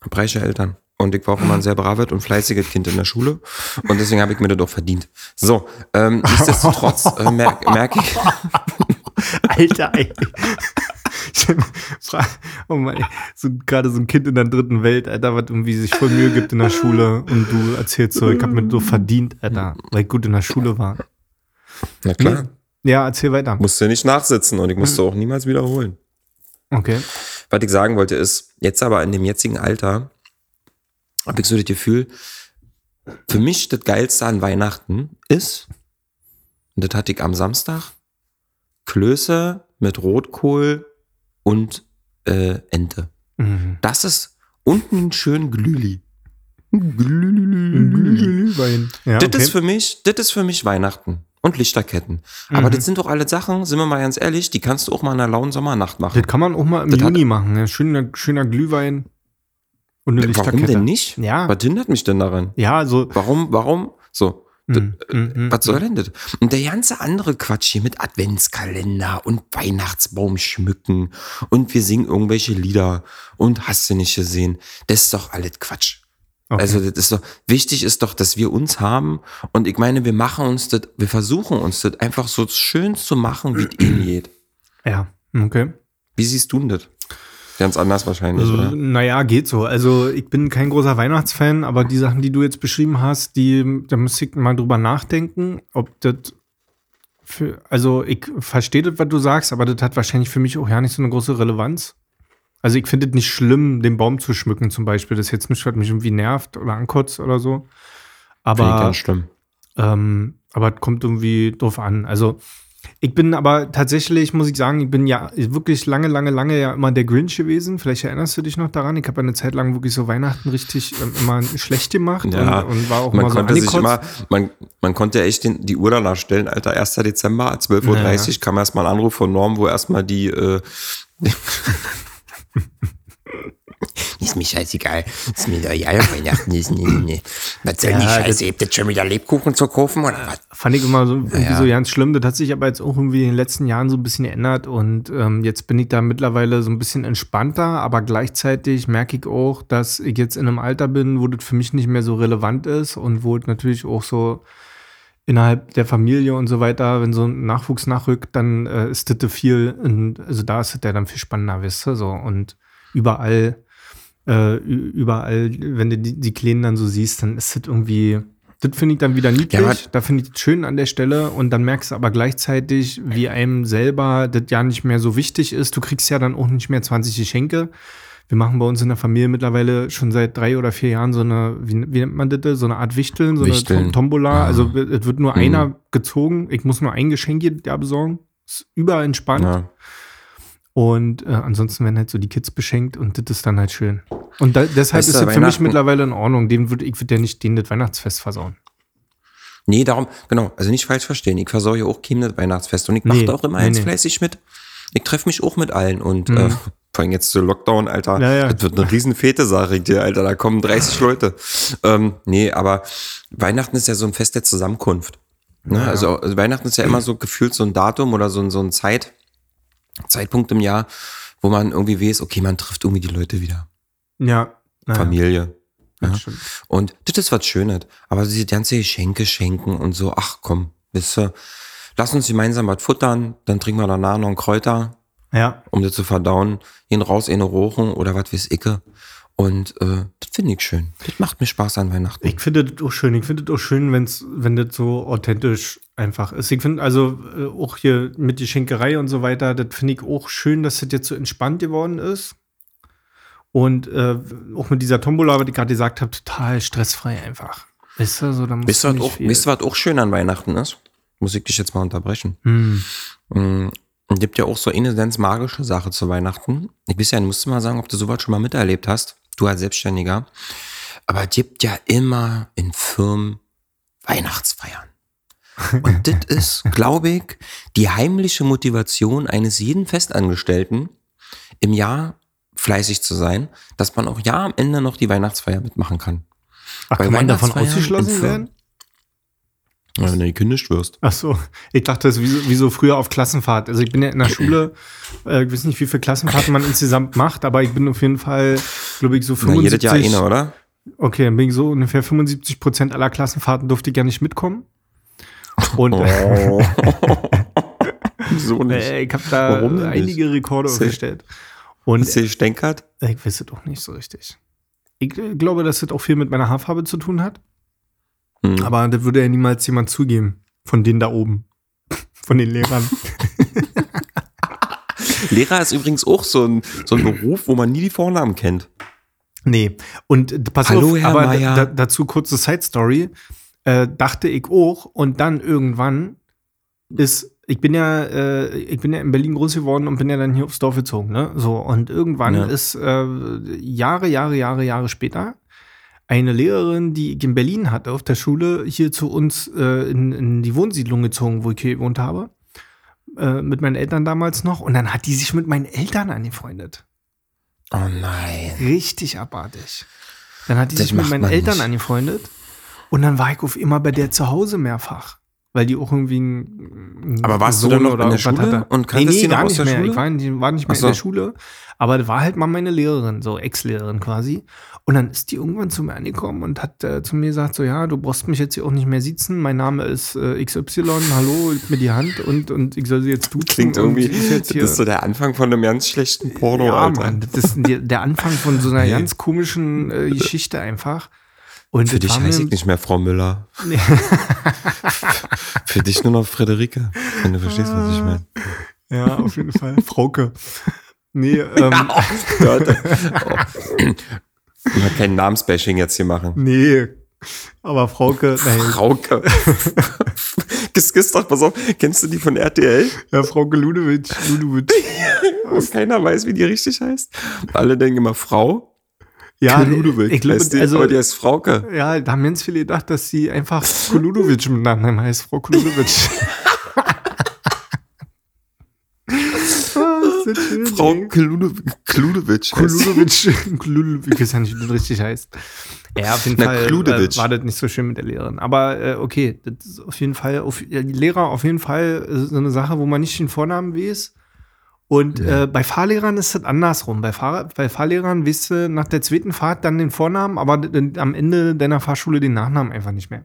Hab reiche Eltern. Und ich war auch immer ein sehr braves und fleißiges Kind in der Schule. Und deswegen habe ich mir das auch verdient. So, ähm, [laughs] nichtsdestotrotz äh, merke merk ich, Alter, ey. Oh ey. so, gerade so ein Kind in der dritten Welt, Alter, was irgendwie sich voll Mühe gibt in der Schule und du erzählst so, ich hab mir so verdient, Alter, weil ich gut in der Schule war. na klar, Ja, erzähl weiter. musste nicht nachsitzen und ich musste auch niemals wiederholen. Okay. Was ich sagen wollte ist, jetzt aber in dem jetzigen Alter habe ich so das Gefühl, für mich das Geilste an Weihnachten ist, und das hatte ich am Samstag, Klöße mit Rotkohl und äh, Ente. Mhm. Das ist unten einen schönen Glühli. Glühwein. Ja, Das okay. ist für mich, das ist für mich Weihnachten und Lichterketten. Aber Mhm. das sind doch alle Sachen, sind wir mal ganz ehrlich, die kannst du auch mal in einer lauen Sommernacht machen. das kann man auch mal im Das Juni machen. Ja. Schöner, schöner Glühwein und eine Warum Lichterkette. denn nicht? Ja. Was hindert mich denn daran? Ja, also. Warum, warum? So. Mm, mm, mm, Was soll denn das? Und der ganze andere Quatsch hier mit Adventskalender und Weihnachtsbaum schmücken und wir singen irgendwelche Lieder und hast du nicht gesehen, das ist doch alles Quatsch. Okay. Also das ist doch, wichtig ist doch, dass wir uns haben und ich meine, wir machen uns das, wir versuchen uns das einfach so schön zu machen, wie es [clears throat] ihnen geht. Ja, okay. Wie siehst du denn das? Ganz anders wahrscheinlich, Also, oder? naja, geht so. Also ich bin kein großer Weihnachtsfan, aber die Sachen, die du jetzt beschrieben hast, die, da müsste ich mal drüber nachdenken, ob das für, also ich verstehe das, was du sagst, aber das hat wahrscheinlich für mich auch ja nicht so eine große Relevanz. Also ich finde es nicht schlimm, den Baum zu schmücken zum Beispiel. Das ist jetzt nicht, was mich irgendwie nervt oder ankotzt oder so. Aber ganz schlimm. ähm, aber es kommt irgendwie drauf an. Also ich bin aber tatsächlich, muss ich sagen, ich bin ja wirklich lange, lange, lange ja immer der Grinch gewesen. Vielleicht erinnerst du dich noch daran. Ich habe eine Zeit lang wirklich so Weihnachten richtig ähm, immer schlecht gemacht Ja, und, und war auch Man immer so konnte sich angekotzt. immer, man, man konnte echt den, die Uhr danach stellen, Alter, 1. Dezember, 12.30 Uhr Ja. kam erstmal ein Anruf von Norm, wo erstmal die, äh, [laughs] [laughs] [laughs] Ist mir scheißegal. Ist mir doch ja Weihnachten ist nee, nee, nee. Was soll Ja, die Scheiße? Habt ihr schon wieder Lebkuchen zu kaufen oder was? Fand ich immer so Ja. so ganz schlimm. Das hat sich aber jetzt auch irgendwie in den letzten Jahren so ein bisschen geändert und ähm, jetzt bin ich da mittlerweile so ein bisschen entspannter, aber gleichzeitig merke ich auch, dass ich jetzt in einem Alter bin, wo das für mich nicht mehr so relevant ist und wo es natürlich auch so innerhalb der Familie und so weiter, wenn so ein Nachwuchs nachrückt, dann äh, ist das viel, und, also da ist das ja dann viel spannender, weißt du, so und überall, äh, überall, wenn du die, die Kleinen dann so siehst, dann ist das irgendwie, das finde ich dann wieder niedlich, Ja, da finde ich das schön an der Stelle und dann merkst du aber gleichzeitig, wie einem selber das ja nicht mehr so wichtig ist, du kriegst ja dann auch nicht mehr 20 Geschenke, wir machen bei uns in der Familie mittlerweile schon seit drei oder vier Jahren so eine, wie, wie nennt man das, so eine Art Wichteln, so Wichteln. eine Tom Tombola. Ja. Also es wird nur Mhm. einer gezogen. Ich muss nur ein Geschenk jedes Jahr besorgen. Ist überall entspannt. ja. Und äh, ansonsten werden halt so die Kids beschenkt und das ist dann halt schön. Und da, deshalb Weißt ist du, das für mich mittlerweile in Ordnung. Den würd, ich würde ja nicht denen das Weihnachtsfest versauen. Nee, darum, genau, also nicht falsch verstehen. Ich versorge ja auch Kim das Weihnachtsfest und ich mache Nee, da auch immer nee, eins nee. fleißig mit. Ich treffe mich auch mit allen und äh, vor allem jetzt zu Lockdown, Alter, Ja, ja. das wird eine riesen Fete, sage ich dir, Alter, da kommen 30 Leute. Ähm, nee, aber Weihnachten ist ja so ein Fest der Zusammenkunft. Ne? Also, also Weihnachten ist ja immer so gefühlt so ein Datum oder so so ein Zeit, Zeitpunkt im Jahr, wo man irgendwie weiß, okay, man trifft irgendwie die Leute wieder. Ja. naja, Familie. Ja. stimmt. Und das ist was Schönes. Aber diese ganze Geschenke schenken und so, ach komm, wisst ihr, lass uns gemeinsam was futtern, dann trinken wir danach noch einen Kräuter, Ja. um das zu verdauen, gehen raus in eine Rochen oder was weiß ich. Und äh, das finde ich schön. Das macht mir Spaß an Weihnachten. Ich finde das auch schön. Ich finde das auch schön, wenn's, wenn das so authentisch einfach ist. Ich finde also äh, auch hier mit die Schenkerei und so weiter, das finde ich auch schön, dass das jetzt so entspannt geworden ist. Und äh, auch mit dieser Tombola, was ich gerade gesagt habe, total stressfrei einfach. Weißt du, so, da musst wisst ihr, du was auch, ihr, was auch schön an Weihnachten ist? Muss ich dich jetzt mal unterbrechen. Hm. Mm, Es gibt ja auch so eine ganz magische Sache zu Weihnachten. Ich weiß ja, du musst mal sagen, ob du sowas schon mal miterlebt hast. Du als Selbstständiger. Aber es gibt ja immer in Firmen Weihnachtsfeiern. [laughs] Und das ist, glaube ich, die heimliche Motivation eines jeden Festangestellten, im Jahr fleißig zu sein, dass man auch ja am Ende noch die Weihnachtsfeier mitmachen kann. Ach, kann man davon ausgeschlossen werden? Ja, wenn du gekündigt wirst. Ach so, ich dachte, das ist wie so, wie so früher auf Klassenfahrt. Also ich bin ja in der [clears throat] Schule, äh, ich weiß nicht, wie viele Klassenfahrten man insgesamt macht, aber ich bin auf jeden Fall, glaube ich, so Na, 75. jedes Jahr eine, oder? Okay, dann bin ich so ungefähr 75 Prozent aller Klassenfahrten durfte ich ja nicht mitkommen. Und Oh. [laughs] Wieso [laughs] nicht? äh, ich habe da Warum denn nicht? einige Rekorde Sehr- aufgestellt. Und Hast du gestänkert? äh, ich weiß es auch nicht so richtig. Ich äh, glaube, dass das auch viel mit meiner Haarfarbe zu tun hat. Hm. Aber das würde ja niemals jemand zugeben. Von denen da oben. [laughs] Von den Lehrern. [laughs] Lehrer ist übrigens auch so ein, so ein Beruf, wo man nie die Vornamen kennt. Nee, und pass Hallo, auf, Herr aber da, dazu kurze Side Story. Äh, dachte ich auch und dann irgendwann ist, ich bin ja, äh, ich bin ja in Berlin groß geworden und bin ja dann hier aufs Dorf gezogen, ne? So, und irgendwann Ja. ist äh, Jahre, Jahre, Jahre, Jahre später eine Lehrerin, die ich in Berlin hatte auf der Schule, hier zu uns äh, in, in die Wohnsiedlung gezogen, wo ich hier gewohnt habe. Äh, mit meinen Eltern damals noch. Und dann hat die sich mit meinen Eltern angefreundet. Oh nein. Richtig abartig. Dann hat die Das sich mit meinen Eltern nicht. angefreundet. Und dann war ich auf immer bei der zu Hause mehrfach. Weil die auch irgendwie ein, ein Aber warst du Sohn dann noch oder in der Schule und kanntest die noch gar aus nicht der mehr. Schule? Ich war, nicht- war nicht mehr so. in der Schule. Aber das war halt mal meine Lehrerin, so Ex-Lehrerin quasi. Und dann ist die irgendwann zu mir angekommen und hat äh, zu mir gesagt, so ja, du brauchst mich jetzt hier auch nicht mehr sitzen. Mein Name ist äh, XY, hallo, gib mir die Hand und, und ich soll sie jetzt duzen. Klingt irgendwie, das ist so der Anfang von einem ganz schlechten Porno, ja, Alter. Mann, das ist der Anfang von so einer [laughs] Nee. ganz komischen äh, Geschichte einfach. Und Für dich heiße ich nicht mehr Frau Müller. [laughs] Für dich nur noch Friederike, wenn du verstehst, was ich meine. Ja, auf jeden Fall. Frauke. Nee, [laughs] ähm, Leute. Oh. Ich will kein Namensbashing jetzt hier machen. nee. Aber Frauke, nein, Frauke. [laughs] Kiss, kiss doch, pass auf. Kennst du die von RTL? ja, Frauke Ludewig. Wo keiner weiß, wie die richtig heißt. Alle denken immer Frau. Ja, Ludewig. ich glaube, also, aber die heißt Frauke. ja, da haben ganz viele gedacht, dass sie einfach Koludovic mit Nachnamen heißt, Frau Koludovic. [laughs] Ah, ist Frau. Kludowitsch, Kludowitsch, [laughs] ich weiß ja nicht, wie das richtig heißt. Ja, auf jeden Na, Fall äh, war das nicht so schön mit der Lehrerin. Aber äh, okay, das ist auf jeden Fall, auf, ja, die Lehrer auf jeden Fall äh, so eine Sache, wo man nicht den Vornamen weiß. Und äh, bei Fahrlehrern ist das andersrum. Bei, Fahr bei Fahrlehrern weißt du nach der zweiten Fahrt dann den Vornamen, aber am Ende deiner Fahrschule den Nachnamen einfach nicht mehr.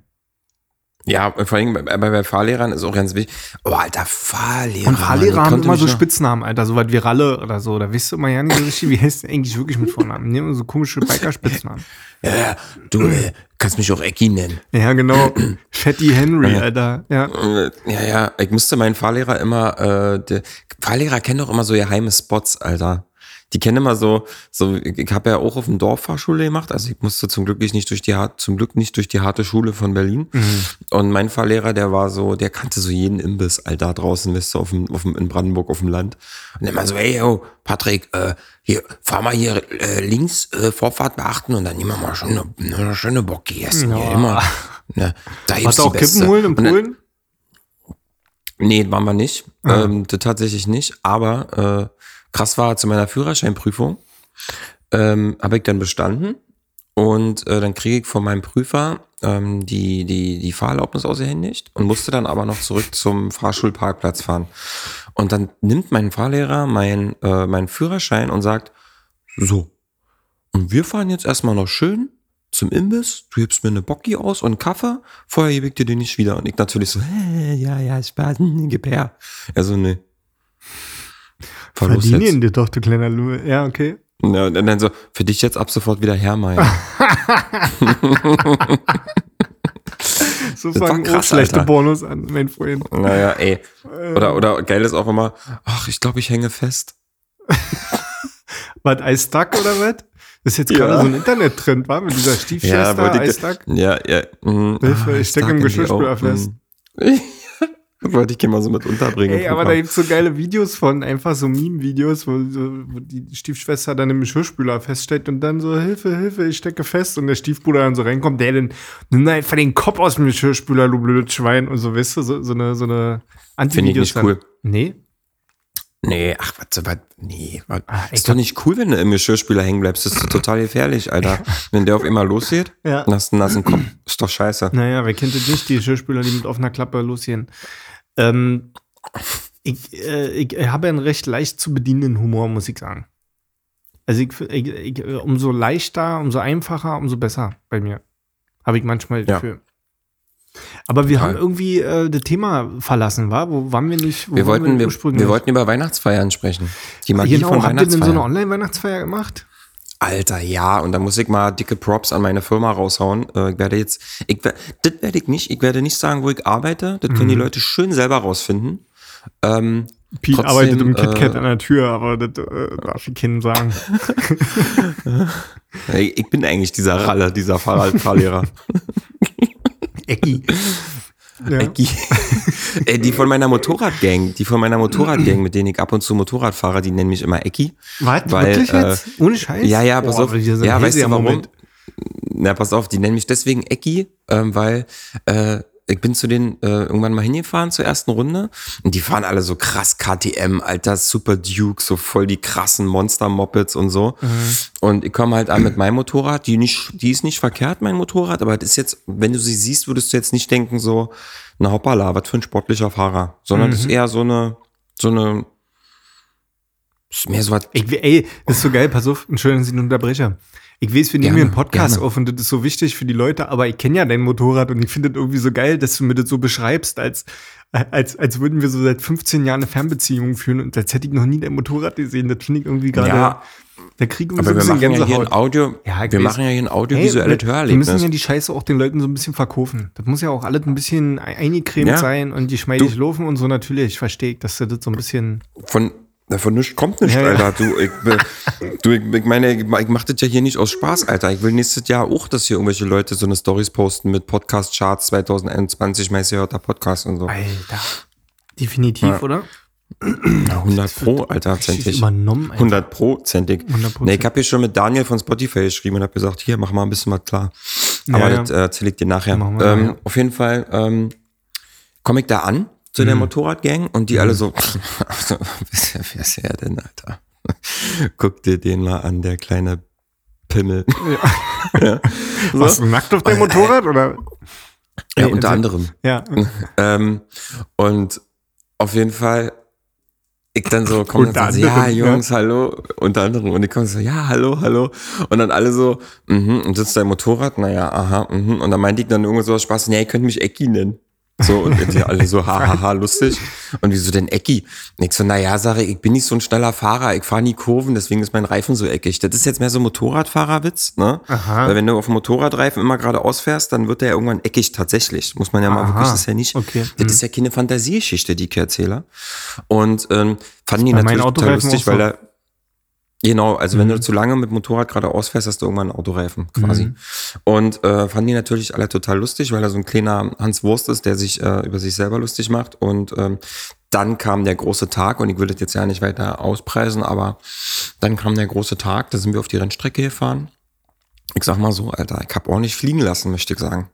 Ja, vor allem bei, bei, bei Fahrlehrern ist auch ganz wichtig. Oh, alter, Fahrlehrer. Und Fahrlehrer haben immer so Spitznamen, Alter, so was wie Ralle oder so. Da weißt du immer ja nicht so richtig, wie [laughs] heißt eigentlich wirklich mit Vornamen. Immer so komische Biker-Spitznamen. Ja, ja, du äh, kannst mich auch Ecki nennen. Ja, genau. [clears throat] Fatty Henry. Alter. Ja. Äh, Ja, ja, ich musste meinen Fahrlehrer immer, äh, der, Fahrlehrer kennen doch immer so geheime Spots, Alter. Die kennen immer so, so ich, habe ja auch auf dem Dorf Fahrschule gemacht, also ich musste zum Glück nicht durch die zum Glück nicht durch die harte Schule von Berlin. Und mein Fahrlehrer, der war so, der kannte so jeden Imbiss, Alter, draußen, weißt du, auf dem, auf dem, in Brandenburg auf dem Land. Und immer so, ey, yo, Patrick, äh, hier, fahr mal hier äh, links, äh, Vorfahrt beachten und dann nehmen wir mal schon eine, eine schöne essen hier Ja. immer. Ne, da Hast du auch. Kippen holen in Polen? Nee, waren wir nicht. Ah. Ähm, tatsächlich nicht. Aber äh, krass war zu meiner Führerscheinprüfung. Ähm, habe ich dann bestanden. Und äh, dann kriege ich von meinem Prüfer ähm, die, die, die Fahrerlaubnis ausgehändigt und musste dann aber noch zurück zum Fahrschulparkplatz fahren. Und dann nimmt mein Fahrlehrer mein, äh, meinen Führerschein und sagt, so, und wir fahren jetzt erstmal noch schön zum Imbiss, du gibst mir eine Bocki aus und einen Kaffee, vorher gebe ich dir den nicht wieder. Und ich natürlich so, hä, [laughs] ja, ja, Spaß, [laughs] gib her. Also, ne. Los Verdienen dir doch, du kleiner Lübe. Ja, okay. Ja, und dann so, für dich jetzt ab sofort wieder her, Mai. [laughs] [laughs] So Das fangen auch krass, schlechte. Pornos an, mein Freund. naja, ey. Oder, oder geil ist auch immer, ach, ich glaube, ich hänge fest. [laughs] Was, I stuck oder was? Das ist jetzt Ja. gerade so ein Internet-Trend, war mit dieser Stiefschwester, wollte I stuck. ja, ja. mm, Hilfe, ah, ich steck stuck im Geschirrspüler fest. Wollte ich hier mal so mit unterbringen. Ey, aber da gibt's so geile Videos von, einfach so Meme-Videos, wo, wo die Stiefschwester dann im Geschirrspüler feststeckt und dann so, Hilfe, Hilfe, ich stecke fest. Und der Stiefbruder dann so reinkommt, der dann, nimm einfach den Kopf aus dem Geschirrspüler, du blödes Schwein. Und so, weißt du, so, so eine, so eine Finde ich nicht dann. cool. Nee? Nee, ach, was, was, nee, was. Ich ist doch nicht cool, wenn du im Geschirrspüler hängen bleibst. Das ist total gefährlich, Alter. [laughs] wenn der auf einmal losgeht, Ja. dann hast du einen nassen Kopf. Ist doch scheiße. Naja, wer kennt das nicht, die Geschirrspüler, die mit offener Klappe losgehen. Ähm, ich, äh, ich habe einen recht leicht zu bedienenden Humor, muss ich sagen. Also ich, ich, ich, umso leichter, umso einfacher, umso besser bei mir. Habe ich manchmal Ja. Gefühl. Aber wir Total. haben irgendwie äh, das Thema verlassen, war? Wo waren wir nicht? Wo Wir wollten, wir, wir wollten über Weihnachtsfeiern sprechen. Die Magie genau, von habt ihr denn so eine. Online-Weihnachtsfeier gemacht? Alter, ja, und da muss ich mal dicke Props an meine Firma raushauen. Äh, ich werde jetzt, ich, das werde ich nicht, ich werde nicht sagen, wo ich arbeite. Das können die Leute schön selber rausfinden. Ähm, Pete Trotzdem, arbeitet im KitKat äh, an der Tür, aber das äh, darf ich keinem sagen. [laughs] ich bin eigentlich dieser Ralle, dieser Fahrrad Fahrlehrer. [laughs] Ecki. Ja. Ecki. Ey, [laughs] die von meiner Motorradgang, die von meiner Motorradgang, mit denen ich ab und zu Motorrad fahre, die nennen mich immer Ecki. Was? Weil, Wirklich äh, jetzt? Ohne Scheiß? Ja, ja, pass Boah, auf. Ja, weißt du warum? Moment. Na, pass auf, die nennen mich deswegen Ecki, ähm, weil äh, ich bin zu denen äh, irgendwann mal hingefahren zur ersten Runde und die fahren alle so krass KTM, alter Super Duke, so voll die krassen Monster-Mopeds und so. Mhm. Und ich komme halt an mit meinem Motorrad, die nicht, die ist nicht verkehrt, mein Motorrad, aber das ist jetzt, wenn du sie siehst, würdest du jetzt nicht denken so, na hoppala, was für ein sportlicher Fahrer, sondern Mhm. das ist eher so eine, so eine, ist mehr so was Ich, ey, das ist so geil, pass auf, einen Unterbrecher. Ich weiß, wir nehmen hier einen Podcast gerne. auf und das ist so wichtig für die Leute, aber ich kenne ja dein Motorrad und ich finde das irgendwie so geil, dass du mir das so beschreibst, als, als, als würden wir so seit 15 Jahren eine Fernbeziehung führen und als hätte ich noch nie dein Motorrad gesehen. Das finde ich irgendwie gerade, Ja, da kriege ich aber wir so ein machen bisschen ja hier ein Gänsehaut. Audio, Ja, ich wir weiß. machen ja hier ein Hey, audiovisuelles wir- wir Hörerlebnis. müssen ja die Scheiße auch den Leuten so ein bisschen verkaufen. Das muss ja auch alles ein bisschen eingecremt Ja. sein und geschmeidig laufen und so natürlich. Verstehe ich, dass du das so ein bisschen. Von, von nichts kommt nichts, Ja, ja. Alter. Du, ich, [laughs] du, ich, ich meine, ich, ich mache das ja hier nicht aus Spaß, Alter. Ich will nächstes Jahr auch, dass hier irgendwelche Leute so eine Stories posten mit Podcast-Charts 2021, meist gehörter Podcast und so. Alter. Definitiv, Ja. oder? Ja, 100 pro, Alter, zentig. übernommen, Alter. 100 prozentig. 100%. Nee, ich habe hier schon mit Daniel von Spotify geschrieben und habe gesagt, hier, mach mal ein bisschen was klar. Aber Ja, ja. das äh, erzähle ich dir nachher. Ähm, nachher. auf jeden Fall ähm, komme ich da an zu Mhm. der Motorradgang und die alle so, [laughs] also, wer ist er denn, Alter? [laughs] Guck dir den mal an, der kleine Pimmel. Ja. [laughs] So. Warst du nackt auf deinem Motorrad oder? Ja, Ey, unter erzähl. anderem. Ja. Ähm, und auf jeden Fall, ich dann so, komm, Unter dann so, ja, anderem, ja. Jungs, hallo, unter anderem. Und ich komme so, ja, hallo, hallo. Und dann alle so, mhm, und sitzt dein Motorrad? Naja, aha, mhm. Und dann meinte ich dann irgendwas so aus Spaß, nee, ihr könnt mich Ecki nennen. So, und die alle so, [laughs] hahaha, lustig. Und wieso denn Ecki? Und ich so, naja, sage ich, ich bin nicht so ein schneller Fahrer, ich fahre nie Kurven, deswegen ist mein Reifen so eckig. Das ist jetzt mehr so Motorradfahrerwitz, ne? Aha. Weil wenn du auf dem Motorradreifen immer geradeaus fährst, dann wird der ja irgendwann eckig tatsächlich. Muss man ja mal Aha. wirklich, das ist ja nicht, Okay. das Mhm. ist ja keine Fantasiegeschichte, die ich erzähle. Und ähm, fanden die natürlich total lustig, so. weil er Genau, also wenn Mhm. du zu lange mit Motorrad geradeaus fährst, hast du irgendwann einen Autoreifen quasi. Mhm. Und äh, fanden die natürlich alle total lustig, weil er so ein kleiner Hans Wurst ist, der sich äh, über sich selber lustig macht. Und ähm, dann kam der große Tag und ich will das jetzt ja nicht weiter auspreisen, aber dann kam der große Tag, da sind wir auf die Rennstrecke gefahren. Ich sag mal so, Alter, ich hab auch nicht fliegen lassen, möchte ich sagen.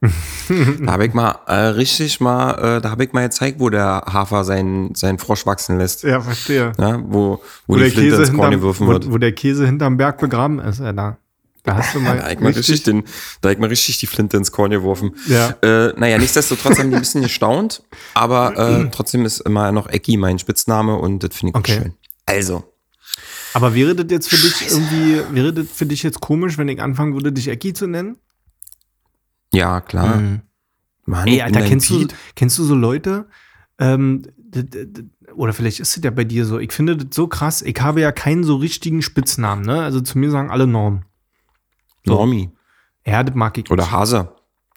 da habe ich mal äh, richtig mal, äh, da habe ich mal gezeigt, wo der Hafer seinen, seinen Frosch wachsen lässt. Ja, verstehe. Ja, wo, wo, Wo, die der Flinte Käse ins Korn hinterm, geworfen wo, wird. wo der Käse hinterm Berg begraben ist, Alter. Da hast du mal, [laughs] Da hab ich mal richtig, den, da ich mal richtig die Flinte ins Korn geworfen. Ja. Äh, naja, nichtsdestotrotz haben die ein bisschen [laughs] gestaunt, aber äh, [clears throat] trotzdem ist immer noch Ecki mein Spitzname und das finde ich Okay. auch schön. Also, Aber wäre das jetzt für dich irgendwie, wäre das für dich jetzt komisch, wenn ich anfangen würde, dich Ecki zu nennen? ja, klar. Mhm. Mann, Ey, Alter, kennst du, kennst du so Leute, ähm, oder vielleicht ist es ja bei dir so, ich finde das so krass, ich habe ja keinen so richtigen Spitznamen, ne? Also zu mir sagen alle Norm. so. Normi Ja, das mag ich. oder Hase.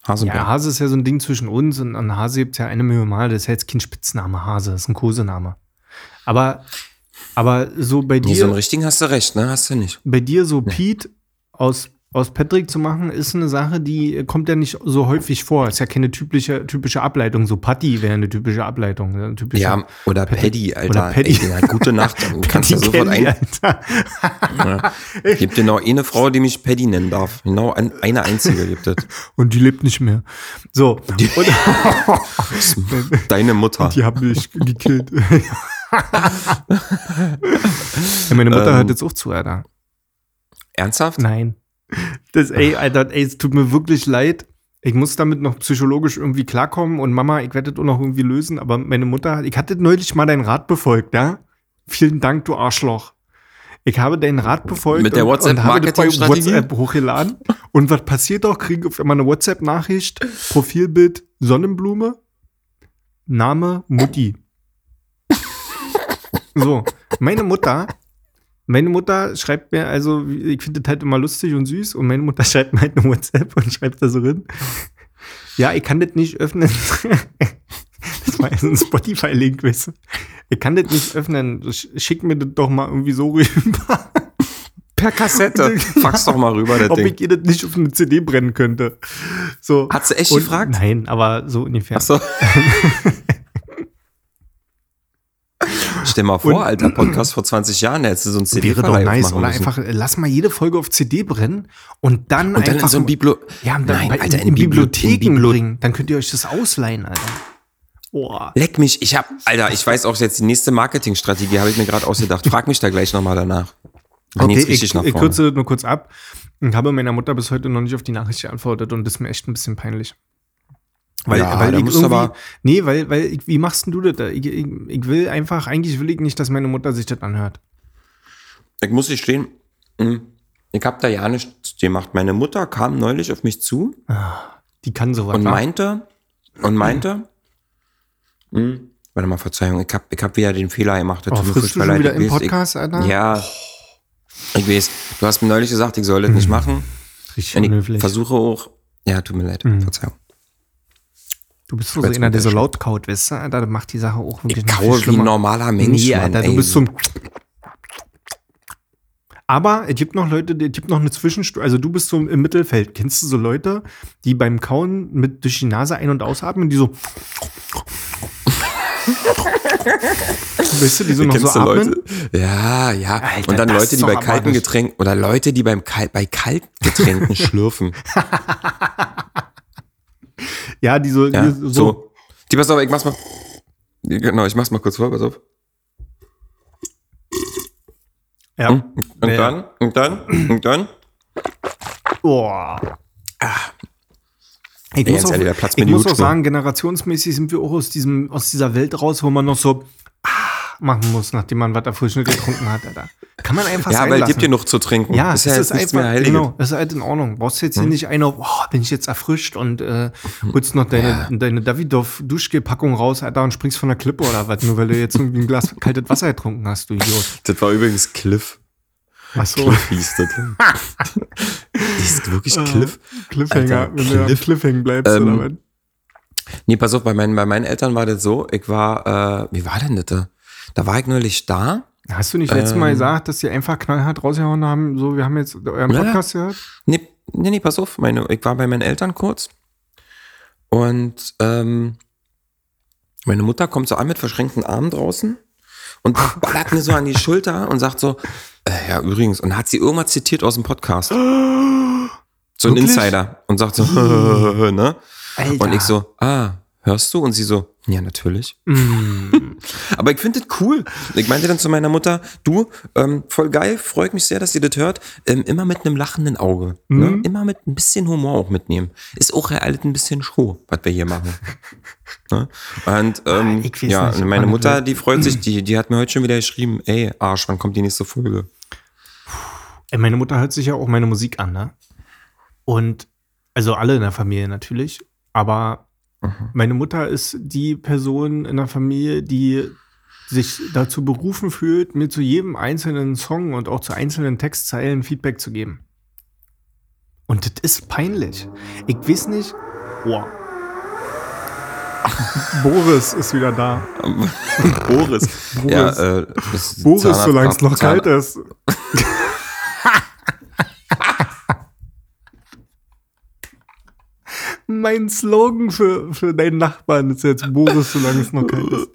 Hasenberg. ja, Hase ist ja so ein Ding zwischen uns und an Hase gibt es ja eine Million Mal. Das ist ja jetzt kein Spitzname, Hase, das ist ein Kosename. Aber, aber so bei nee, so einen dir, richtigen hast du recht, ne? Hast du nicht. bei dir so Pete aus, aus Patrick zu machen, ist eine Sache, die kommt ja nicht so häufig vor. Ist ja keine typische, typische Ableitung. So Patti wäre eine typische Ableitung. ne? Ein typischer- Ja, oder Paddy, Alter. oder Paddy. Ey, Digga, gute Nacht. [laughs] Du kannst ja sofort ein. Ja. Gibt genau eine Frau, die mich Paddy nennen darf. Genau ein, eine einzige gibt es. [laughs] Und die lebt nicht mehr. So. Und, [laughs] Deine Mutter. die haben mich gekillt. Ja, meine Mutter Ähm. hört jetzt auch zu, Alter. Ernsthaft? Nein. Das, ey, Alter, ey, es tut mir wirklich leid. Ich muss damit noch psychologisch irgendwie klarkommen und Mama, ich werde das auch noch irgendwie lösen, aber meine Mutter, ich hatte neulich mal deinen Rat befolgt, ja? Vielen Dank, du Arschloch. Ich habe deinen Rat befolgt Mit der und, und habe das bei? WhatsApp hochgeladen. Und was passiert doch? Kriege auf einmal eine WhatsApp-Nachricht, Profilbild Sonnenblume, Name Mutti. So, meine Mutter, meine Mutter schreibt mir, also, ich finde das halt immer lustig und süß, und meine Mutter [laughs] schreibt mir halt eine WhatsApp und schreibt da so drin. Ja, ich kann das nicht öffnen. [laughs] Das war so ein Spotify-Link, weißt du. Ich kann das nicht öffnen. Sch- Schick mir das doch mal irgendwie so rüber. Per Kassette. Fax doch mal rüber, das ob Ding. ich ihr das nicht auf eine CD brennen könnte. So. Hat sie echt Und- gefragt? Nein, aber so ungefähr. Achso. [laughs] Stell mal vor, Und- alter Podcast vor 20 Jahren, hättest du so ein CD Wäre doch nice. Oder müssen. einfach, lass mal jede Folge auf CD brennen und dann Und dann einfach in so ein Biblo ja, und dann Nein, bei, Alter, in, in Bibliotheken Biblo- bringen. Dann könnt ihr euch das ausleihen, Alter. Boah. Leck mich, ich hab, Alter, ich weiß auch jetzt, die nächste Marketingstrategie habe ich mir gerade ausgedacht. Frag mich da gleich nochmal danach. Dann Okay, ich, nach ich kürze nur kurz ab. Ich habe meiner Mutter bis heute noch nicht auf die Nachricht geantwortet und das ist mir echt ein bisschen peinlich. Weil, Ja, weil da ich aber- nee, weil, weil, ich, wie machst denn du das? da? Ich, ich, ich will einfach, eigentlich will ich nicht, dass meine Mutter sich das anhört. Ich muss nicht stehen, hm, ich hab da ja nichts gemacht. Meine Mutter kam neulich auf mich zu Die kann sowas. und meinte, und meinte, hm, warte mal, Verzeihung, ich hab, ich hab wieder den Fehler gemacht. oh, frisst du schon wieder im weiß, ich- Podcast, Alter? Ja. Ich weiß, du hast mir neulich gesagt, ich soll das nicht machen. Richtig ich versuche auch, ja, tut mir leid, Mhm. Verzeihung. Du bist so Schwätz einer, der so laut kaut, weißt du? Das macht die Sache auch wirklich Ich kaue wie ein normaler Mensch, Nee, Mann, Alter, du bist so ein aber es gibt noch Leute, es gibt noch eine Zwischenstufe. Also du bist so im Mittelfeld. Kennst du so Leute, die beim Kauen mit durch die Nase ein- und ausatmen, die so. [laughs] weißt du, die so noch Kennst so atmen? Leute? Ja, ja. Alter, und dann Leute, die bei kalten Getränken oder Leute, die beim Kal bei Kaltgetränken [laughs] schlürfen. [laughs] Ja, die so. Ja, die so. so. Die, pass auf, ich mach's mal. Genau, ich mach's mal kurz vor, pass auf. Ja. Und Ja. dann, und dann, und dann. Boah. Ich Ey, muss, auch, ich muss auch sagen, generationsmäßig sind wir auch aus, diesem, aus dieser Welt raus, wo man noch so ah, machen muss, nachdem man was erfrischend getrunken hat. Alter. Kann man einfach Ja, weil es gibt genug zu trinken. Ja, ist es ja ist jetzt nichts einfach, genau, es ist halt in Ordnung. Brauchst jetzt hier nicht einer, boah, bin ich jetzt erfrischt und äh, holst noch deine, deine Davidoff-Duschgel-Packung raus, Alter, und springst von der Klippe oder was, nur weil du jetzt irgendwie ein Glas kaltes Wasser getrunken hast, du Idiot. [laughs] Das war übrigens Cliff. Achso, Cliff hieß das. Die [laughs] ist wirklich Cliff. Cliffhanger, Alter, wenn du Cliff. Cliffhanger bleibst, Ähm, oder was? Nee, pass auf, bei meinen, bei meinen Eltern war das so, ich war, äh, wie war denn das da? Da war ich neulich da. Hast du nicht letztes Mal ähm, gesagt, dass die einfach knallhart rausgehauen haben, so, wir haben jetzt euren Ja, ja. Podcast gehört? Nee, nee, nee, pass auf, meine, ich war bei meinen Eltern kurz. Und ähm, meine Mutter kommt so an mit verschränkten Armen draußen und ballert mir so an die [laughs] Schulter und sagt so, äh, ja, übrigens, und hat sie irgendwas zitiert aus dem Podcast. So ein Wirklich? Insider. Und sagt so, [laughs] ne? Alter. Und ich so, ah, hörst du? Und sie so, ja, natürlich. Mm. Aber ich finde das cool. Ich meinte dann zu meiner Mutter, du, ähm, voll geil, freut mich sehr, dass ihr das hört. Ähm, immer mit einem lachenden Auge. Mhm. Ne? Immer mit ein bisschen Humor auch mitnehmen. Ist auch ja alles ein bisschen Show, was wir hier machen. [laughs] ne? Und ähm, Ah, weiß ja, nicht, meine Mutter, die [clears throat] freut sich, die, die hat mir heute schon wieder geschrieben, ey, Arsch, wann kommt die nächste Folge? Ey, meine Mutter hört sich ja auch meine Musik an, ne? Und, also alle in der Familie natürlich, aber meine Mutter ist die Person in der Familie, die sich dazu berufen fühlt, mir zu jedem einzelnen Song und auch zu einzelnen Textzeilen Feedback zu geben. Und das ist peinlich. Ich weiß nicht. Boah. [laughs] Boris ist wieder da. Boris. [laughs] Boris. Ja, äh, Boris, solange es noch Zahn- kalt ist. [laughs] mein Slogan für, für deinen Nachbarn ist jetzt Boris, solange es noch kalt ist.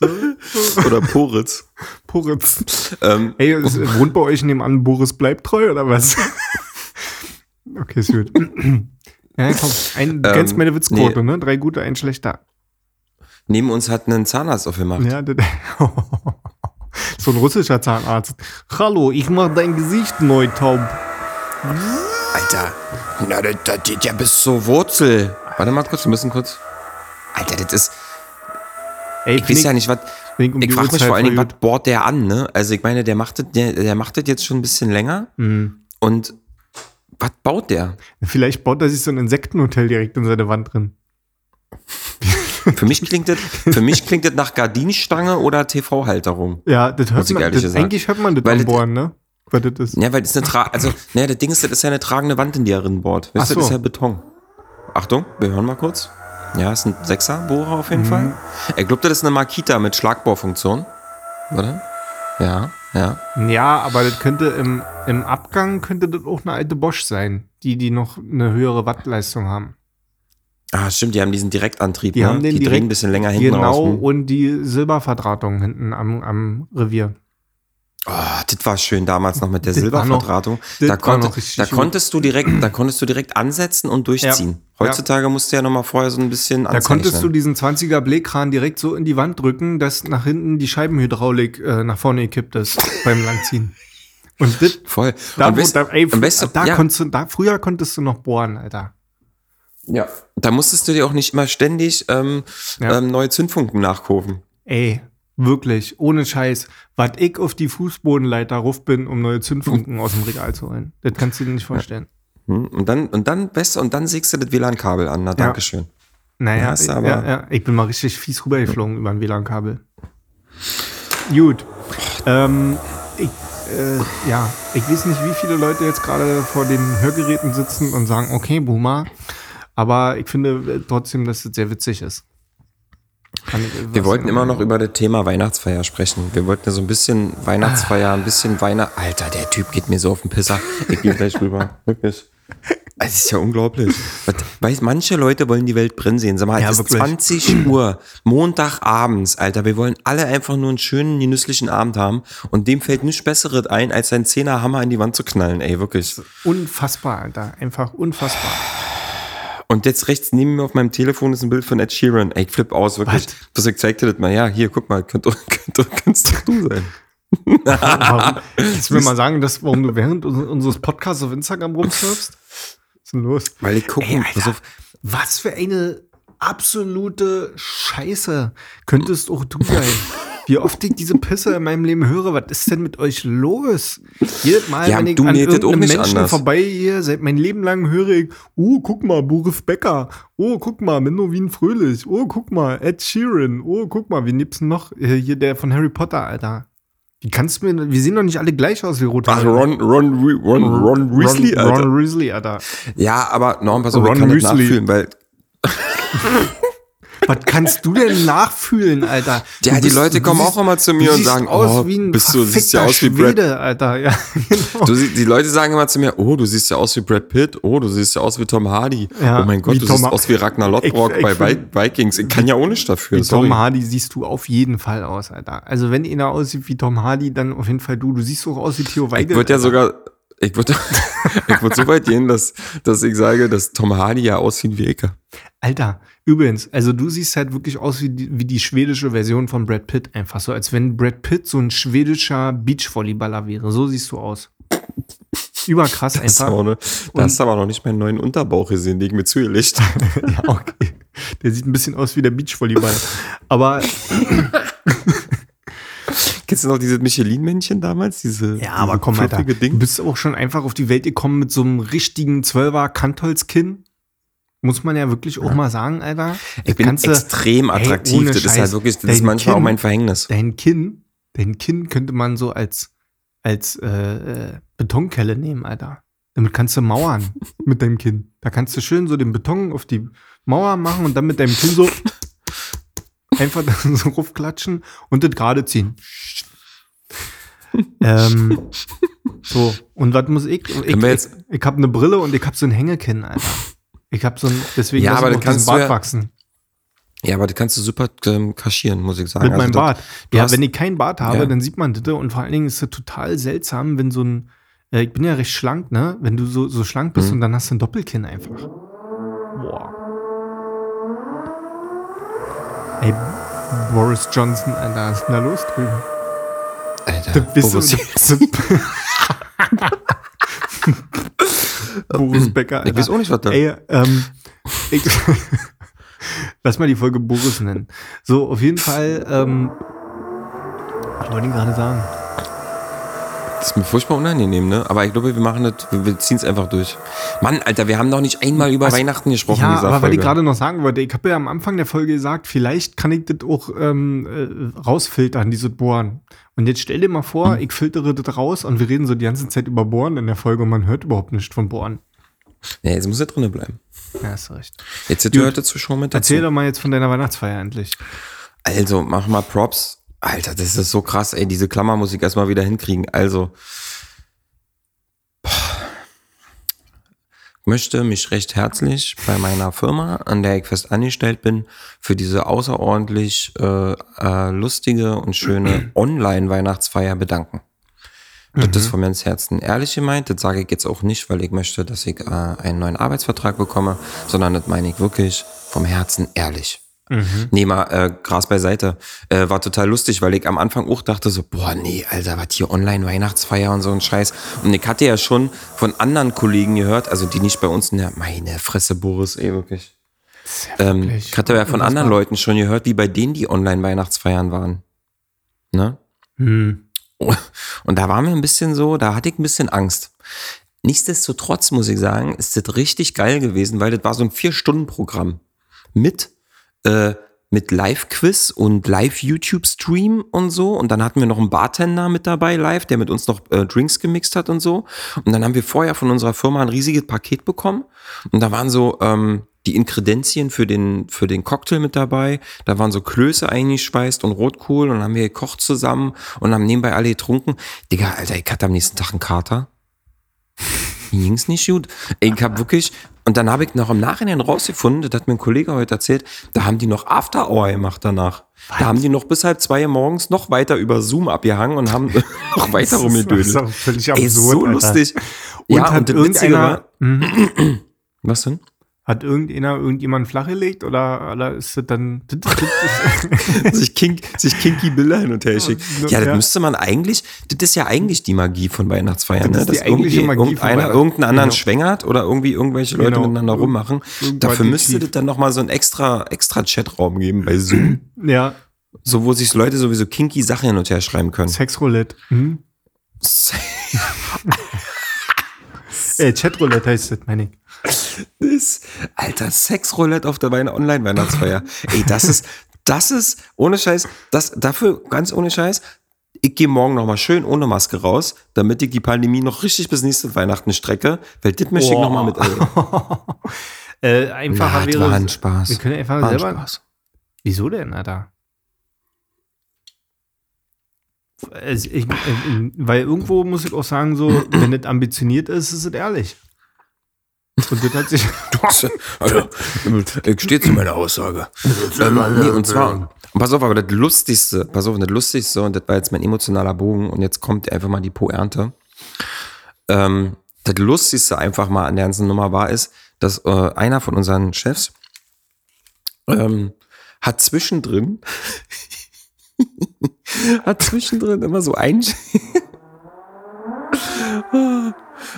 So, Oder Poritz. Poritz. Ähm, Ey, es, wohnt bei euch nebenan Boris bleibt treu oder was? okay, ist gut. ja, komm. Ein, Ähm, kennst meine Witzquote, nee. ne? Drei gute, ein schlechter. neben uns hat einen Zahnarzt aufgemacht. Ja, das, [laughs] so ein russischer Zahnarzt. Hallo, ich mach dein Gesicht neu taub. Alter, na, das, das geht ja bis zur Wurzel. Warte mal kurz, wir müssen kurz. Alter, das ist. Ey, Ich weiß ja nicht, was. Um Ich frage mich vor allen Dingen, was bohrt der an, ne? Also, ich meine, der macht das, der, der macht das jetzt schon ein bisschen länger. Mhm. Und was baut der? Vielleicht baut er sich so ein Insektenhotel direkt in seine Wand drin. [laughs] Für mich klingt das, für mich klingt das nach Gardinenstange oder TV-Halterung. Ja, das hört man. Das, eigentlich hört man das Weil das- Bohren, ne? Was das ist. Ja, weil das ist eine Tra also, naja, das Ding ist, das ist ja eine tragende Wand, in die er drin bohrt. Weißt Ach du, das ist so. ja Beton. Achtung, wir hören mal kurz. Ja, ist ein Sechser-Bohrer auf Mhm. jeden Fall. Er glaubt, das ist eine Makita mit Schlagbohrfunktion. Warte. Ja. Ja. Ja, aber das könnte im, im Abgang könnte das auch eine alte Bosch sein, die, die noch eine höhere Wattleistung haben. Ah, stimmt, die haben diesen Direktantrieb, Die ne? haben den die direkt- drehen ein bisschen länger hinten Genau, raus. Hm. und die Silberverdrahtung hinten am, am Revier. Oh, das war schön damals noch mit der Silberverdrahtung. Da, konnte, da konntest du direkt, da konntest du direkt ansetzen und durchziehen. Ja. Heutzutage musst du ja noch mal vorher so ein bisschen Da anzeichnen. konntest du diesen 20er Blähkran direkt so in die Wand drücken, dass nach hinten die Scheibenhydraulik äh, nach vorne gekippt ist beim Langziehen. Und das, Voll. da, und weißt- da, ey, am besten, da ja, konntest du, da, früher konntest du noch bohren, Alter. ja, da musstest du dir auch nicht immer ständig ähm, ähm, neue Zündfunken nachkaufen. Ey, wirklich, ohne Scheiß, was ich auf die Fußbodenleiter ruf bin, um neue Zündfunken aus dem Regal zu holen. Das kannst du dir nicht vorstellen. Hm? Und dann, und dann besser, und dann sägst du das WLAN-Kabel an. Na, Dankeschön. Naja, Ja, ist ja, aber- ja, ich bin mal richtig fies rübergeflogen über ein WLAN-Kabel. Gut. Ähm, ich, äh, ja, ich weiß nicht, wie viele Leute jetzt gerade vor den Hörgeräten sitzen und sagen, okay, Boomer. Aber ich finde äh, trotzdem, dass es sehr witzig ist. Wir wollten immer noch über das Thema Weihnachtsfeier sprechen. Wir wollten ja so ein bisschen Weihnachtsfeier, ein bisschen Weihnacht. Alter, der Typ geht mir so auf den Pisser. Ich gehe gleich rüber. [laughs] Wirklich. Es ist ja unglaublich. Weiß, manche Leute wollen die Welt brennen sehen. Sag mal, Ja, es ist wirklich. 20 Uhr, Montagabends, Alter. Wir wollen alle einfach nur einen schönen, genüsslichen Abend haben. Und dem fällt nichts Besseres ein, als seinen Zehnerhammer in die Wand zu knallen, ey, wirklich. Unfassbar, Alter. Einfach unfassbar. Und jetzt rechts neben mir auf meinem Telefon ist ein Bild von Ed Sheeran. Ey, ich flipp aus, wirklich. Was? Das ich zeig dir das mal. Ja, hier, guck mal, könnte [laughs] könnte, könntest doch du sein. Warum, du mir mal sagen, dass, warum du während uns- unseres Podcasts auf Instagram rumsurfst? Was ist denn los? Weil ich gucke, was für eine absolute Scheiße könntest auch du sein. [laughs] Wie oft ich diese Pisse in meinem Leben höre, was ist denn mit euch los? Jedes Mal, Ja, wenn ich an irgendeinem Menschen anders. vorbeigehe, seit mein Leben lang höre ich, oh, guck mal, Boris Becker, oh, guck mal, Menowin Fröhlich, oh, guck mal, Ed Sheeran, oh, guck mal, wie denn noch? Äh, Hier der von Harry Potter, Alter. Wie kannst du mir, wir sehen doch nicht alle gleich aus wie Rot. Ach, Ron, Ron, Ron, Ron, Ron Weasley, Ron, Alter. Ron Weasley, Alter. Ja, aber Norm, pass auf, Ron ich kann Weasley. nachfühlen, weil [laughs] Was kannst du denn nachfühlen, Alter? Ja, Du die Leute kommen auch immer zu mir und sagen, aus oh, wie ein bist du- siehst ja aus wie Brad- Schwede, Alter. Ja, [laughs] genau. du, die Leute sagen immer zu mir, oh, du siehst ja aus wie Brad Pitt, oh, du siehst ja aus wie Tom Hardy. Ja, oh mein Gott, du Tom siehst Ha- aus wie Ragnar Lodbrok Ich- ich bei find- Vi- Vikings. Ich kann ja nicht dafür, Wie sorry. Tom Hardy siehst du auf jeden Fall aus, Alter. Also wenn einer aussieht wie Tom Hardy, dann auf jeden Fall du. Du siehst auch aus wie Theo Ich Weigel. würde ja sogar, ich würde [laughs] ich würd so weit gehen, dass, dass ich sage, dass Tom Hardy ja aussieht wie Ecke. Alter, übrigens, also du siehst halt wirklich aus wie die, wie die schwedische Version von Brad Pitt. Einfach so, als wenn Brad Pitt so ein schwedischer Beachvolleyballer wäre. So siehst du aus. Überkrass Das einfach. aber, ne, da hast du aber noch nicht meinen neuen Unterbauch gesehen, den ich mir zugelegt. [laughs] Ja, okay. Der sieht ein bisschen aus wie der Beachvolleyball. Aber [laughs] Kennst du noch dieses Michelin-Männchen damals? Diese, Ja, aber diese komm, Alter. fluffige Du Ding? bist auch schon einfach auf die Welt gekommen mit so einem richtigen Zwölfer Kantholzkinn. Muss man ja wirklich auch mal sagen, Alter. Ich bin Kannst du- extrem Ey, attraktiv. das ist Scheiß. halt wirklich, das ist manchmal auch Kinn- mein Verhängnis. Dein Kinn, dein Kinn könnte man so als, als äh, äh, Betonkelle nehmen, Alter. Damit kannst du mauern [laughs] mit deinem Kinn. Da kannst du schön so den Beton auf die Mauer machen und dann mit deinem Kinn so einfach [laughs] so raufklatschen und das gerade ziehen. [laughs] ähm, so, und was muss ich? Ich, jetzt- ich, ich habe eine Brille und ich habe so ein Hängekinn, Alter. Ich habe so ein, deswegen Ja, aber ich kannst du Bart ja- wachsen. Ja, aber das kannst du super ähm, kaschieren, muss ich sagen. Mit meinem Also das- Bart. Ja, hast- wenn ich keinen Bart habe, Ja. dann sieht man das. Und vor allen Dingen ist es total seltsam, wenn so ein, äh, ich bin ja recht schlank, ne? Wenn du so, so schlank bist Mhm. und dann hast du ein Doppelkinn einfach. Ey, Boris Johnson, Alter, was ist denn da los drüben? Alter, Boris, du, [laughs] Boris Becker, ich weiß auch nicht, was da. Ey, ähm, ich, [laughs] lass mal die Folge Boris nennen. So, auf jeden Fall, ähm, was wollte ich gerade sagen? Das ist mir furchtbar unangenehm, ne? Aber ich glaube, wir machen das, wir, ziehen es einfach durch. Mann, Alter, wir haben doch nicht einmal über Was- Weihnachten gesprochen ja, aber weil ich gerade noch sagen wollte, ich habe ja am Anfang der Folge gesagt, vielleicht kann ich das auch ähm, äh, rausfiltern, diese Bohren. Und jetzt stell dir mal vor, Hm. ich filtere das raus und wir reden so die ganze Zeit über Bohren in der Folge und man hört überhaupt nichts von Bohren. ja, jetzt muss er drinnen bleiben. Ja, hast recht. Jetzt gehört dazu schon mit dazu. Erzähl doch mal jetzt von deiner Weihnachtsfeier endlich. Also, mach mal Props. Alter, das ist so krass, ey, diese Klammermusik erstmal wieder hinkriegen. Also, Ich möchte mich recht herzlich bei meiner Firma, an der ich fest angestellt bin, für diese außerordentlich äh, äh, lustige und schöne [clears throat] Online-Weihnachtsfeier bedanken. Das ist von mir ins Herzen ehrlich gemeint. Das sage ich jetzt auch nicht, weil ich möchte, dass ich äh, einen neuen Arbeitsvertrag bekomme, sondern das meine ich wirklich vom Herzen ehrlich. Nee, mal äh, Gras beiseite. Äh, war total lustig, weil ich am Anfang auch dachte so, boah, nee, Alter, was hier Online-Weihnachtsfeier und so ein Scheiß. Und ich hatte ja schon von anderen Kollegen gehört, also die nicht bei uns in der, meine Fresse, Boris, ey, wirklich. Ähm, ich hatte ja von anderen unfassbar. Leuten schon gehört, wie bei denen die Online-Weihnachtsfeiern waren. Ne? Hm. [laughs] Und da war mir ein bisschen so, da hatte ich ein bisschen Angst. Nichtsdestotrotz muss ich sagen, ist das richtig geil gewesen, weil das war so ein Vier-Stunden-Programm mit, äh, mit Live-Quiz und Live-YouTube-Stream und so. Und dann hatten wir noch einen Bartender mit dabei live, der mit uns noch äh, Drinks gemixt hat und so. Und dann haben wir vorher von unserer Firma ein riesiges Paket bekommen. Und da waren so ähm, die Inkredenzien für den, für den Cocktail mit dabei. Da waren so Klöße eingeschweißt und Rotkohl und dann haben wir gekocht zusammen und haben nebenbei alle getrunken. Digga, Alter, ich hatte am nächsten Tag einen Kater. Ging's nicht gut. Ich hab wirklich, und dann habe ich noch im Nachhinein rausgefunden, das hat mir ein Kollege heute erzählt, da haben die noch After Hour gemacht danach. Da haben die noch bis halb zwei Uhr morgens noch weiter über Zoom abgehangen und haben [laughs] noch weiter Das ist rumgedödelt. völlig Ey, absurd, so Alter. lustig. Und ja, hat und das Witzige war, irgendeiner, [clears throat] was denn? Hat irgendeiner irgendjemand flachgelegt oder, oder ist das dann. [laughs] Sich, kink, sich kinky Bilder hin und her schickt. Ja, das Ja. müsste man eigentlich, das ist ja eigentlich die Magie von Weihnachtsfeiern, Das ne? Dass irgendwie Magie irgendeiner irgendeinen anderen Genau. schwängert oder irgendwie irgendwelche Leute Genau. miteinander Irgend- rummachen. Dafür müsste das dann nochmal so einen extra, extra Chatraum geben bei Zoom. [clears throat] ja, so, wo sich Leute sowieso kinky Sachen hin und her schreiben können. Sexroulette. Hm? [laughs] Äh, Chatroulette heißt das, meine ich. Das, Alter, Sexroulette auf der Online-Weihnachtsfeier. Ey, das ist, das ist, ohne Scheiß, das, dafür, ganz ohne Scheiß, ich gehe morgen nochmal schön ohne Maske raus, damit ich die Pandemie noch richtig bis nächste Weihnachten strecke, weil das möchte ich nochmal mit, ey. [laughs] Äh, einfacher Na, das wäre. war ein Spaß. Wir können einfach War ein selber. Spaß. Wieso denn, Alter? Also ich, äh, weil irgendwo muss ich auch sagen, so, wenn es ambitioniert ist, ist es ehrlich. Und das hat sich. [laughs] Also, ich stehe zu meiner Aussage. Ähm, nee, und zwar, pass auf, aber das Lustigste, pass auf, das Lustigste, und das war jetzt mein emotionaler Bogen, und jetzt kommt einfach mal die Poernte. Ähm, das Lustigste einfach mal an der ganzen Nummer war, ist, dass äh, einer von unseren Chefs ähm, hat zwischendrin, [laughs] hat zwischendrin immer so ein,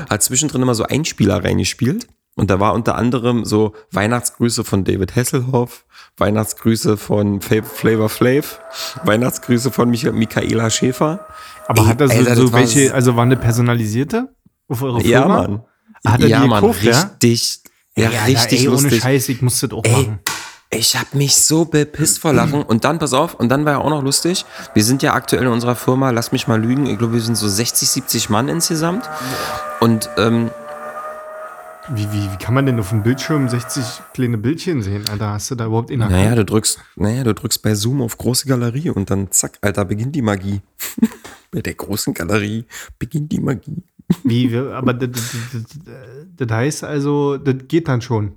hat zwischendrin immer so Einspieler reingespielt. Und da war unter anderem so Weihnachtsgrüße von David Hasselhoff, Weihnachtsgrüße von Flavor Flav, Weihnachtsgrüße von Micha Michaela Schäfer. Aber Ey, hat er so, Alter, so welche, also war eine personalisierte auf eure Firma? Ja, Mann. Hat er ja, die Mann, gekauft, ja? richtig, ja, Ja, richtig ey, ohne lustig. Scheiß, ich muss das auch Ey, machen. Ich hab mich so bepisst vor Lachen. Und dann, pass auf, und dann war ja auch noch lustig. Wir sind ja aktuell in unserer Firma, lass mich mal lügen, ich glaube, wir sind so 60, 70 Mann insgesamt. Und ähm, Wie, wie, wie kann man denn auf dem Bildschirm 60 kleine Bildchen sehen, Alter? Hast du da überhaupt in der Naja, du drückst, naja, du drückst bei Zoom auf große Galerie und dann zack, Alter, beginnt die Magie. [laughs] bei der großen Galerie beginnt die Magie. Wie, aber das heißt also, das geht dann schon.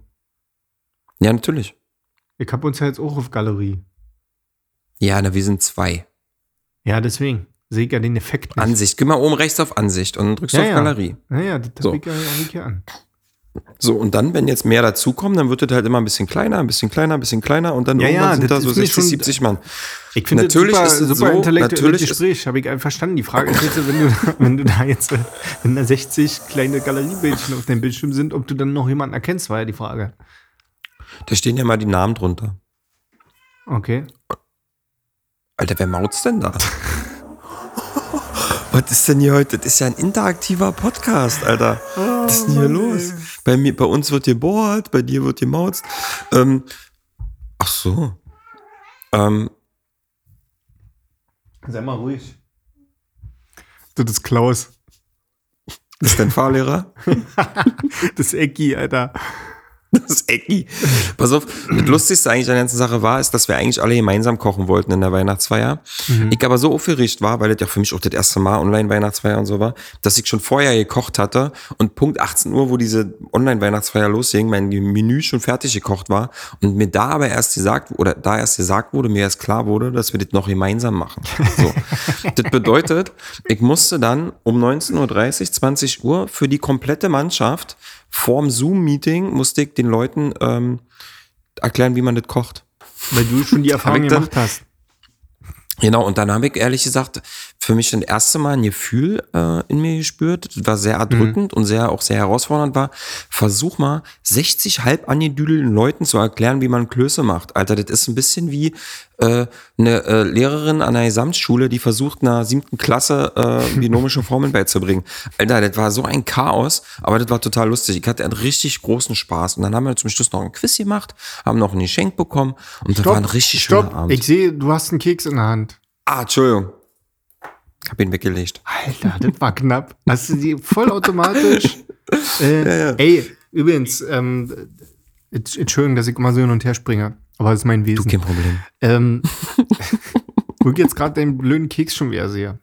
Ja, natürlich. Ich hab uns ja jetzt auch auf Galerie. Ja, na, wir sind zwei. Ja, deswegen. Sehe ich ja den Effekt nicht. Ansicht. Geh mal oben rechts auf Ansicht und dann drückst du Ja, auf ja. Galerie. Naja, das So. ich ja auch nicht hier an. So, und dann, wenn jetzt mehr dazukommen, dann wird das halt immer ein bisschen kleiner, ein bisschen kleiner, ein bisschen kleiner und dann Ja, irgendwann ja, sind das da so ist mir 60, schon- 70 Mann. Ich finde Natürlich das ist super, es super so, intellektuelles natürlich ist- Gespräch, habe ich einfach verstanden. Die Frage ist jetzt, wenn du, [laughs] wenn du da jetzt, wenn da 60 kleine Galeriebildchen auf deinem Bildschirm sind, ob du dann noch jemanden erkennst, war ja die Frage. Da stehen ja mal die Namen drunter. Okay. Alter, wer maut's denn da? [laughs] Was ist denn hier heute? Das ist ja ein interaktiver Podcast, Alter. Was ist denn hier los? Bei, mir, bei uns wird gebohrt, bei dir wird gemauzt. Ähm, ach so. Ähm, Sei mal ruhig. Das ist Klaus. ist dein Fahrlehrer? [laughs] Das ist Ecki, Alter. Das Ecki. Pass auf, das [clears throat] Lustigste eigentlich an der ganzen Sache war, ist, dass wir eigentlich alle gemeinsam kochen wollten in der Weihnachtsfeier. Ich aber so aufgeregt war, weil das ja für mich auch das erste Mal Online-Weihnachtsfeier und so war, dass ich schon vorher gekocht hatte und Punkt 18 Uhr, wo diese Online-Weihnachtsfeier losging, mein Menü schon fertig gekocht war und mir da aber erst gesagt, oder da erst gesagt wurde, mir erst klar wurde, dass wir das noch gemeinsam machen. So. [laughs] das bedeutet, ich musste dann um 19.30 Uhr, 20 Uhr für die komplette Mannschaft vorm Zoom-Meeting musste ich den Leuten ähm, erklären, wie man das kocht. Weil du schon die [laughs] Erfahrung gemacht hast. Genau, und dann habe ich ehrlich gesagt für mich das erste Mal ein Gefühl äh, in mir gespürt, das war sehr erdrückend und sehr auch sehr herausfordernd war. Versuch mal 60 halb angedüdelten Leuten zu erklären, wie man Klöße macht. Alter, das ist ein bisschen wie äh, eine äh, Lehrerin an einer Gesamtschule, die versucht, einer siebten Klasse äh, binomische [laughs] Formeln beizubringen. Alter, das war so ein Chaos, aber das war total lustig. Ich hatte einen richtig großen Spaß. Und dann haben wir zum Schluss noch ein Quiz gemacht, haben noch ein Geschenk bekommen und das war ein richtig schöner stopp. Abend. Ich sehe, du hast einen Keks in der Hand. Ah, Entschuldigung. Hab ihn weggelegt. Alter, das war knapp. Hast du die vollautomatisch? [laughs] äh, Ey, übrigens, ähm, Entsch- Entschuldigung, dass ich immer so hin und her springe. Aber das ist mein Du, Wesen. kein Problem. Ähm, [laughs] ich jetzt gerade den blöden Keks schon wieder sehe.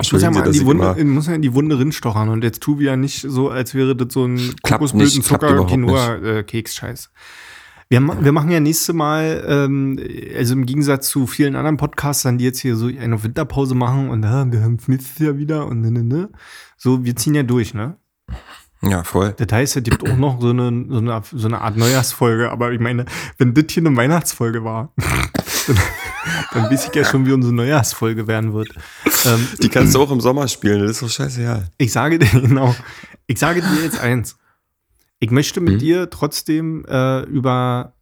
Ich muss ja mal in die, Wunde, muss ja in die Wunde rinstochern und jetzt tu wieder nicht so, als wäre das so ein überhaupt Kokosblüten-Zucker-Keks-Scheiß. Wir, wir machen ja nächste Mal, ähm, also im Gegensatz zu vielen anderen Podcastern, die jetzt hier so eine Winterpause machen und ah, wir haben es nächstes Jahr wieder und ne, ne, ne. So, wir ziehen ja durch, ne? Ja, voll. Das heißt, es gibt auch noch so eine, so eine, so eine Art Neujahrsfolge, aber ich meine, wenn das hier eine Weihnachtsfolge war, dann, [laughs] dann weiß ich ja schon, wie unsere Neujahrsfolge werden wird. Ähm, Die kannst du auch im Sommer spielen, das ist doch scheißegal. ich sage dir, [laughs] genau, ich sage dir jetzt eins. Ich möchte mit dir trotzdem äh, über,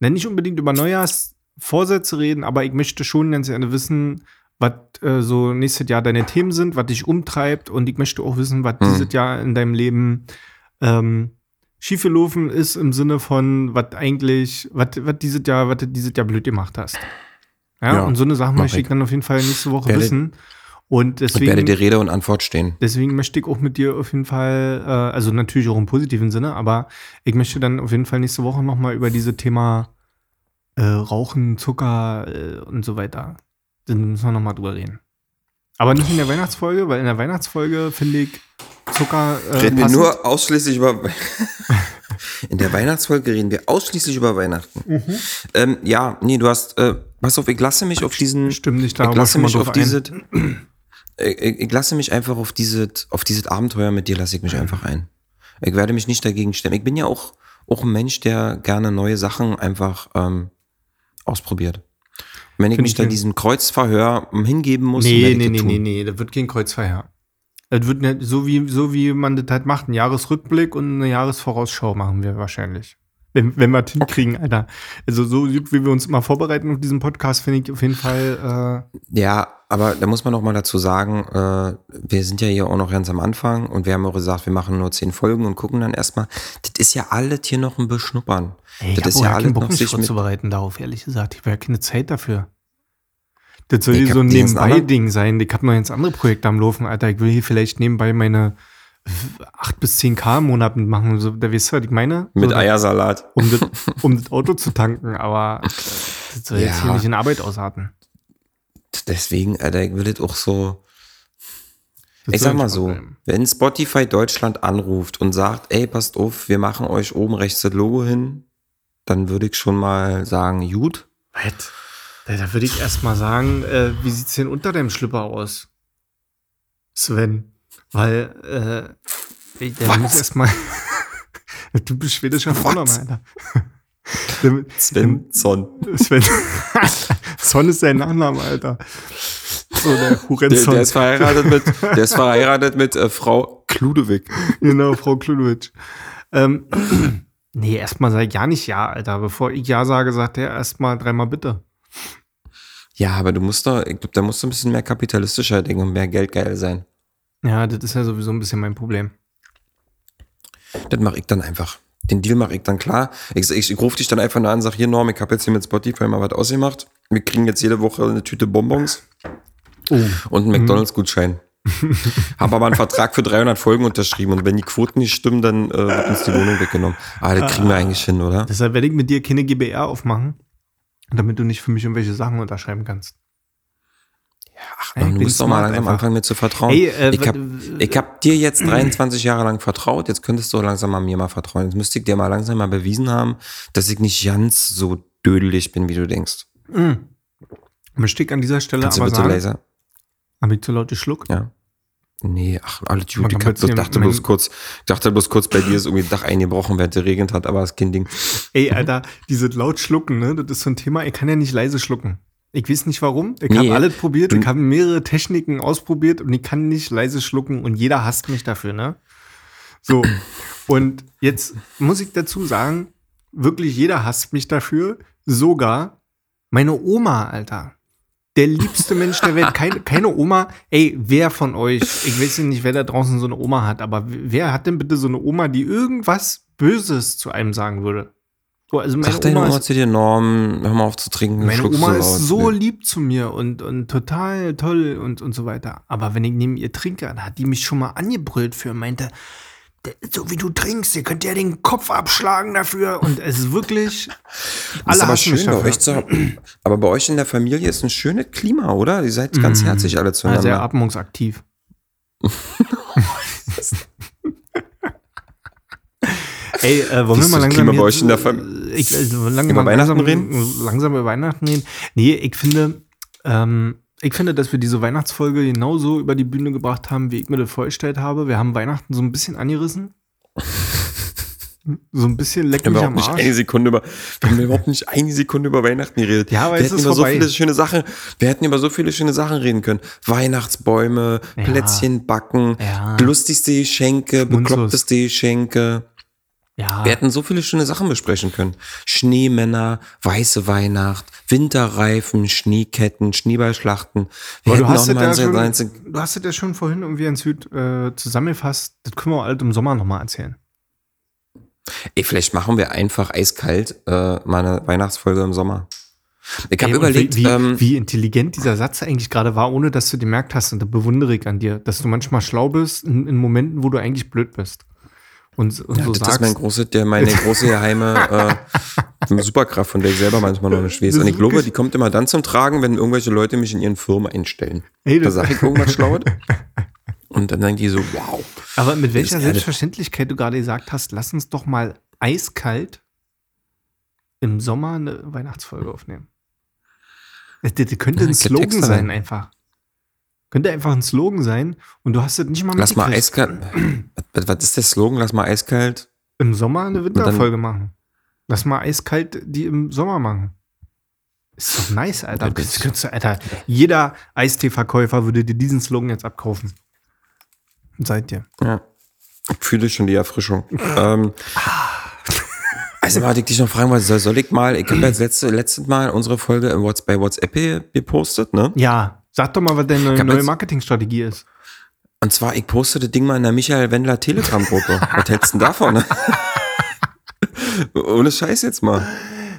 na, nicht unbedingt über Neujahrsvorsätze reden, aber ich möchte schon ganz gerne wissen, was äh, so nächstes Jahr deine Themen sind, was dich umtreibt. Und ich möchte auch wissen, was dieses Jahr in deinem Leben ähm, schiefgelaufen ist im Sinne von, was eigentlich, was dieses Jahr, was du dieses Jahr blöd gemacht hast. Ja, Ja, und so eine Sache möchte ich dann auf jeden Fall nächste Woche wissen. Und Und werde deswegen, dir Rede und Antwort stehen. deswegen möchte ich auch mit dir auf jeden Fall, äh, also natürlich auch im positiven Sinne, aber ich möchte dann auf jeden Fall nächste Woche nochmal über diese Thema äh, Rauchen, Zucker äh, und so weiter. Dann müssen wir nochmal drüber reden. Aber nicht in der Weihnachtsfolge, weil in der Weihnachtsfolge finde ich Zucker. Äh, Reden wir nur ausschließlich über. [laughs] In der Weihnachtsfolge reden wir ausschließlich über Weihnachten. Mhm. Ähm, ja, nee, du hast. Äh, pass auf, ich lasse mich auf diesen. Stimmt nicht, da ich lasse mich auf diese. [clears throat] Ich, ich ich lasse mich einfach auf dieses auf dieses Abenteuer mit dir lasse ich mich einfach ein. Ich werde mich nicht dagegen stellen. Ich bin ja auch auch ein Mensch, der gerne neue Sachen einfach ähm, ausprobiert. Wenn ich Find mich ich da diesem Kreuzverhör hingeben muss, Nee, nee, nee, nee, nee, das wird kein Kreuzverhör. Das wird nicht, so wie, so wie man das halt macht, ein Jahresrückblick und eine Jahresvorausschau machen wir wahrscheinlich. Wenn, wenn wir das hinkriegen, Alter. Also so wie wir uns immer vorbereiten auf diesen Podcast, finde ich auf jeden Fall, äh, Ja, aber da muss man noch mal dazu sagen, äh, wir sind ja hier auch noch ganz am Anfang und wir haben auch gesagt, wir machen nur zehn Folgen und gucken dann erstmal. Das ist ja alles hier noch ein Beschnuppern. ey, das ist ja alles noch sich vorzubereiten darauf, ehrlich gesagt. Ich habe ja keine Zeit dafür. Das soll Ich hier so ein Nebenbei-Ding sein. Ich habe noch jetzt andere Projekte am Laufen, Alter. Ich will hier vielleicht nebenbei meine 8 bis 10k im Monat mitmachen. So, da weißt du, was ich meine? mit so, Eiersalat. um das, [laughs] um das Auto zu tanken, aber äh, das soll jetzt Ja. hier nicht in Arbeit ausarten. Deswegen, Alter, ich will das auch so. Das Ich sag mal so, bleiben. wenn Spotify Deutschland anruft und sagt, ey, passt auf, wir machen euch oben rechts das Logo hin, dann würde ich schon mal sagen, gut. Was? Da, würde ich erst mal sagen, äh, wie sieht's denn unter deinem Schlipper aus? Sven. Weil, äh, der muss erst mal. [laughs] du bist schwedischer Vorname, Alter. [laughs] Svensson. Sven. [laughs] Son ist sein Nachname, Alter. So, der [laughs] Der, Hurenson. der ist verheiratet mit, der ist verheiratet mit äh, Frau Kludewig. Genau, Frau Kludowitsch. Ähm, [clears throat] nee, erstmal sag ich ja nicht ja, Alter. Bevor ich ja sage, sagt er erstmal dreimal bitte. Ja, aber du musst doch, ich glaube, da musst du ein bisschen mehr kapitalistischer denken und mehr geldgeil sein. Ja, das ist ja sowieso ein bisschen mein Problem. Das mache ich dann einfach. Den Deal mache ich dann klar. Ich, ich, ich rufe dich dann einfach nur an und sag, hier Norm, ich habe jetzt hier mit Spotify mal was ausgemacht. Wir kriegen jetzt jede Woche eine Tüte Bonbons Oh. und einen McDonalds-Gutschein. [laughs] Habe aber einen Vertrag für 300 Folgen unterschrieben und wenn die Quoten nicht stimmen, dann äh, wird uns die Wohnung weggenommen. Ah, das kriegen wir eigentlich hin, oder? Deshalb werde ich mit dir keine GBR aufmachen, damit du nicht für mich irgendwelche Sachen unterschreiben kannst. Ach, Ey, du musst doch mal langsam anfangen, mir zu vertrauen. Ey, äh, ich habe hab dir jetzt 23 Jahre lang vertraut, jetzt könntest du langsam mal mir mal vertrauen. Jetzt müsste ich dir mal langsam mal bewiesen haben, dass ich nicht ganz so dödelig bin, wie du denkst. Möchte ich an dieser Stelle Kannst du aber bitte sagen, leiser? habe ich zu laut geschluckt? Ja. Nee, ach, alles gut. Ich hab dachte mein- bloß kurz, dachte bloß kurz, bei dir ist irgendwie Dach eingebrochen, während es regnet hat, aber das ist kein Ding. Ey, Alter, dieses laut schlucken, ne, das ist so ein Thema, ich kann ja nicht leise schlucken. Ich weiß nicht warum. Ich Nee. habe alles probiert, Du- ich habe mehrere Techniken ausprobiert und ich kann nicht leise schlucken und jeder hasst mich dafür, ne? So. [clears throat] Und jetzt muss ich dazu sagen, wirklich jeder hasst mich dafür, sogar meine Oma, Alter. Der liebste Mensch der Welt. Keine, keine Oma. Ey, wer von euch, ich weiß nicht, wer da draußen so eine Oma hat, aber wer hat denn bitte so eine Oma, die irgendwas Böses zu einem sagen würde? So, also meine Sag deine Oma Oma zu dir, Norm, hör mal auf zu trinken. meine Oma so ist so lieb zu mir und, und total toll und, und so weiter. Aber wenn ich neben ihr trinke, dann hat die mich schon mal angebrüllt für und meinte, "Der- so wie du trinkst, ihr könnt ja den Kopf abschlagen dafür. Und es ist wirklich. Das [laughs] ist aber schön bei euch zu. Aber bei euch in der Familie ist ein schönes Klima, oder? Ihr seid ganz Mhm. herzlich alle Ja, sehr zueinander. atmungsaktiv. [laughs] Ey, äh, wollen wir mal langsam Klima bei euch in der äh, Fam- ich, also, lang, Über Weihnachten langsam, Langsam über Weihnachten reden. Nee, ich finde, ähm, ich finde, dass wir diese Weihnachtsfolge genauso über die Bühne gebracht haben, wie ich mir das vorgestellt habe. Wir haben Weihnachten so ein bisschen angerissen. So ein bisschen leck Wir haben mich überhaupt am nicht Arsch. eine Sekunde über, wir haben überhaupt nicht eine Sekunde über Weihnachten geredet. Ja, aber wir hätten über so viele schöne Sachen, wir hätten über so viele schöne Sachen reden können. Weihnachtsbäume, Ja. Plätzchen backen, Ja. lustigste Geschenke, bekloppteste Geschenke. Ja, Wir hätten so viele schöne Sachen besprechen können. Schneemänner, weiße Weihnacht, Winterreifen, Schneeketten, Schneeballschlachten. Aber du hast, ja schon, du hast das ja schon vorhin irgendwie in Süd äh, zusammengefasst. Das können wir auch alles im Sommer nochmal erzählen. Ey, vielleicht machen wir einfach eiskalt äh, mal eine Weihnachtsfolge im Sommer. Ich habe überlegt, wie, wie, ähm, wie intelligent dieser Satz eigentlich gerade war, ohne dass du gemerkt hast. Und da bewundere ich an dir, dass du manchmal schlau bist in, in Momenten, wo du eigentlich blöd bist. Und, und ja, so das ist sagst. mein große, der, meine [laughs] große geheime äh, Superkraft, von der ich selber manchmal noch nicht weiß. Das Und ist ich glaube, die kommt immer dann zum Tragen, wenn irgendwelche Leute mich in ihren Firmen einstellen. Ey, Da das- sage ich irgendwas Schlaues. Und dann denken die so, wow. Aber mit welcher ist. Selbstverständlichkeit du gerade gesagt hast, lass uns doch mal eiskalt im Sommer eine Weihnachtsfolge aufnehmen. Das, das könnte Ja, ein ist Slogan sein, einfach. Könnte einfach ein Slogan sein und du hast es nicht mal Lass mal mitgekriegt. eiskalt. Was, ist der Slogan? Lass mal eiskalt. Im Sommer eine Winterfolge machen. Lass mal eiskalt die im Sommer machen. Ist doch nice, Alter. Das könntest du, Alter. Jeder Eistee-Verkäufer würde dir diesen Slogan jetzt abkaufen. Seid ihr. Ja. Ich fühle schon die Erfrischung. [laughs] ähm, also warte, ich dich noch fragen, was soll, soll ich mal, ich habe [clears throat] das letzte, letztes Mal unsere Folge im Whats- bei WhatsApp ge- gepostet, ne? Ja, sag doch mal, was deine hab neue Marketingstrategie ist. Und zwar, ich poste das Ding mal in der Michael Wendler Telegram-Gruppe. [laughs] Was hältst du denn davon? Ne? [laughs] Ohne Scheiß jetzt mal.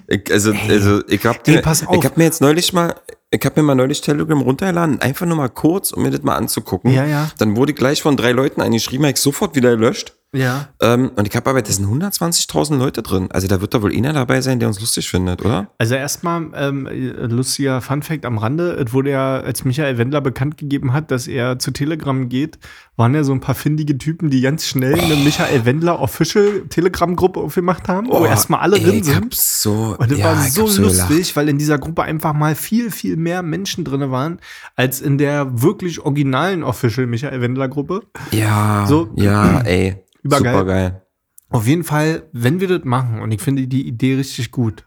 Ich, also, also, ich hab, Ey, mir- pass auf. ich hab mir jetzt neulich mal, ich hab mir mal neulich Telegram runtergeladen, einfach nur mal kurz, um mir das mal anzugucken. Ja, ja. Dann wurde ich gleich von drei Leuten eingeschrieben, hab ich sofort wieder gelöscht. Ja. Ähm, und ich habe aber, das sind 120.000 Leute drin. Also da wird da wohl einer dabei sein, der uns lustig findet, oder? Also erstmal ähm, lustiger Funfact am Rande. Es wurde ja, als Michael Wendler bekannt gegeben hat, dass er zu Telegram geht, waren ja so ein paar findige Typen, die ganz schnell eine Michael Wendler Official Telegram-Gruppe aufgemacht haben, wo erstmal alle ey, drin sind. so, Und das ja, war so lustig, gelacht. weil in dieser Gruppe einfach mal viel, viel mehr Menschen drin waren, als in der wirklich originalen Official Michael Wendler Gruppe. Ja, So. ja, ey. Übergeil. Super geil. Auf jeden Fall, wenn wir das machen, und ich finde die Idee richtig gut,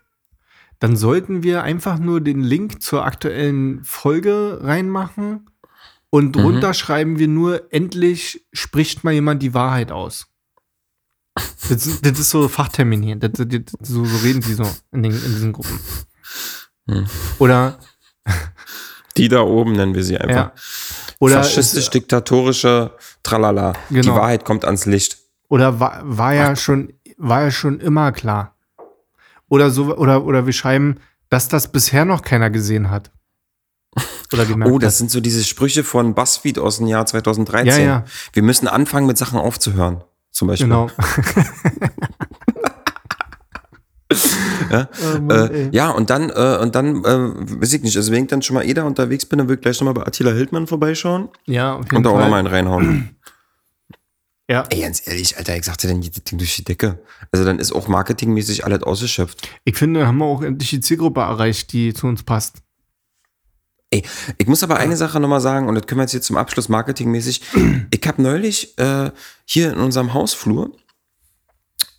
dann sollten wir einfach nur den Link zur aktuellen Folge reinmachen und Mhm. drunter schreiben wir nur, endlich spricht mal jemand die Wahrheit aus. Das, ist- das ist so Fachtermin hier. Das, das, so, so reden die so in, den, in diesen Gruppen. Hm. Oder, [laughs] Die da oben nennen wir sie einfach. ja. Oder, Faschistisch-diktatorische Tralala. Die Genau. Wahrheit kommt ans Licht. Oder war, war ja schon, war ja schon immer klar. Oder so, oder, oder wir schreiben, dass das bisher noch keiner gesehen hat. [laughs] Oder gemerkt Oh, das hast. sind so diese Sprüche von BuzzFeed aus dem Jahr 2013. Ja, ja. Wir müssen anfangen, mit Sachen aufzuhören. Zum Beispiel. Genau. [laughs] Ja, Oh Mann, äh, ja und dann, äh, und dann, äh, weiß ich nicht, also wenn ich dann schon mal eh da unterwegs bin, dann will ich gleich nochmal bei Attila Hildmann vorbeischauen ja, auf jeden und da auch nochmal einen reinhauen. Ja. Ey, ganz ehrlich, Alter, ich sagte dann das Ding durch die Decke. Also dann ist auch marketingmäßig alles ausgeschöpft. Ich finde, haben wir auch endlich die Zielgruppe erreicht, die zu uns passt. Ey, ich muss aber eine Sache nochmal sagen, und das können wir jetzt hier zum Abschluss marketingmäßig. [clears throat] Ich habe neulich äh, hier in unserem Hausflur,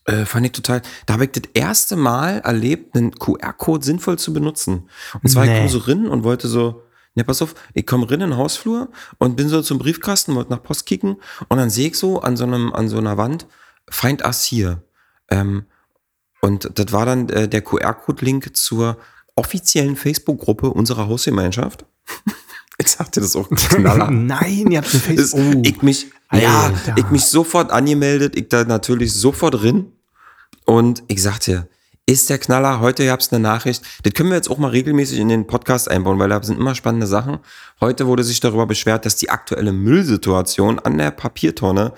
äh, fand ich total, da habe ich das erste Mal erlebt, einen QR-Code sinnvoll zu benutzen. Und zwar, ich Nee. komme so rein und wollte so, ne, pass auf, ich komme rein in den Hausflur und bin so zum Briefkasten, wollte nach Post kicken und dann sehe ich so an so einem, an so einer Wand, Find Us hier. Ähm, und das war dann äh, der QR-Code-Link zur offiziellen Facebook-Gruppe unserer Hausgemeinschaft. [laughs] Ich sagte das auch knaller. [laughs] Nein, ihr habt eine Facebook. Oh. Ich mich, ja, Alter. ich mich sofort angemeldet, ich da natürlich sofort drin. Und ich sagte, ist der Knaller, heute gab's eine Nachricht. Das können wir jetzt auch mal regelmäßig in den Podcast einbauen, weil da sind immer spannende Sachen. Heute wurde sich darüber beschwert, dass die aktuelle Müllsituation an der Papiertonne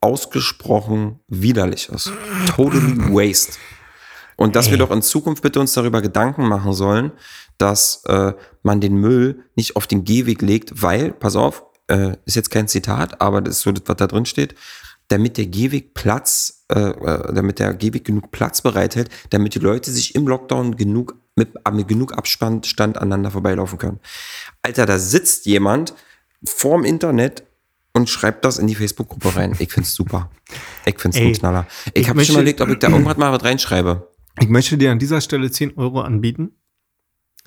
ausgesprochen widerlich ist. Totally waste. Und dass wir doch in Zukunft bitte uns darüber Gedanken machen sollen, dass äh, man den Müll nicht auf den Gehweg legt, weil, pass auf, äh, ist jetzt kein Zitat, aber das ist so das, was da drin steht, damit der Gehweg Platz, äh, äh, damit der Gehweg genug Platz bereithält, damit die Leute sich im Lockdown genug mit, mit genug Abstand Stand aneinander vorbeilaufen können. Alter, da sitzt jemand vorm Internet und schreibt das in die Facebook-Gruppe rein. Ich find's super. Ich find's Ey, ein Knaller. Ich, ich habe schon überlegt, ob ich da irgendwas mal was reinschreibe. Ich möchte dir an dieser Stelle 10 Euro anbieten.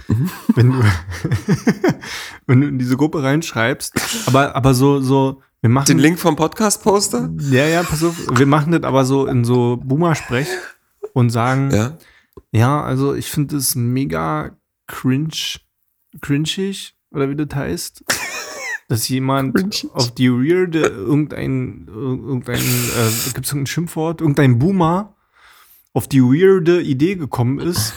Mhm. Wenn, du, [laughs] wenn du in diese Gruppe reinschreibst. Aber, aber so, so, wir machen. Den Link vom Podcast-Poster? Ja, ja, pass auf. Wir machen das aber so in so Boomer-Sprech und sagen, ja, Ja. also ich finde es mega cringe, cringig, oder wie das heißt. [laughs] Dass jemand Cringig. auf die Weirde irgendein, irgendein, äh, gibt es irgendein Schimpfwort, irgendein Boomer auf die weirde Idee gekommen ist,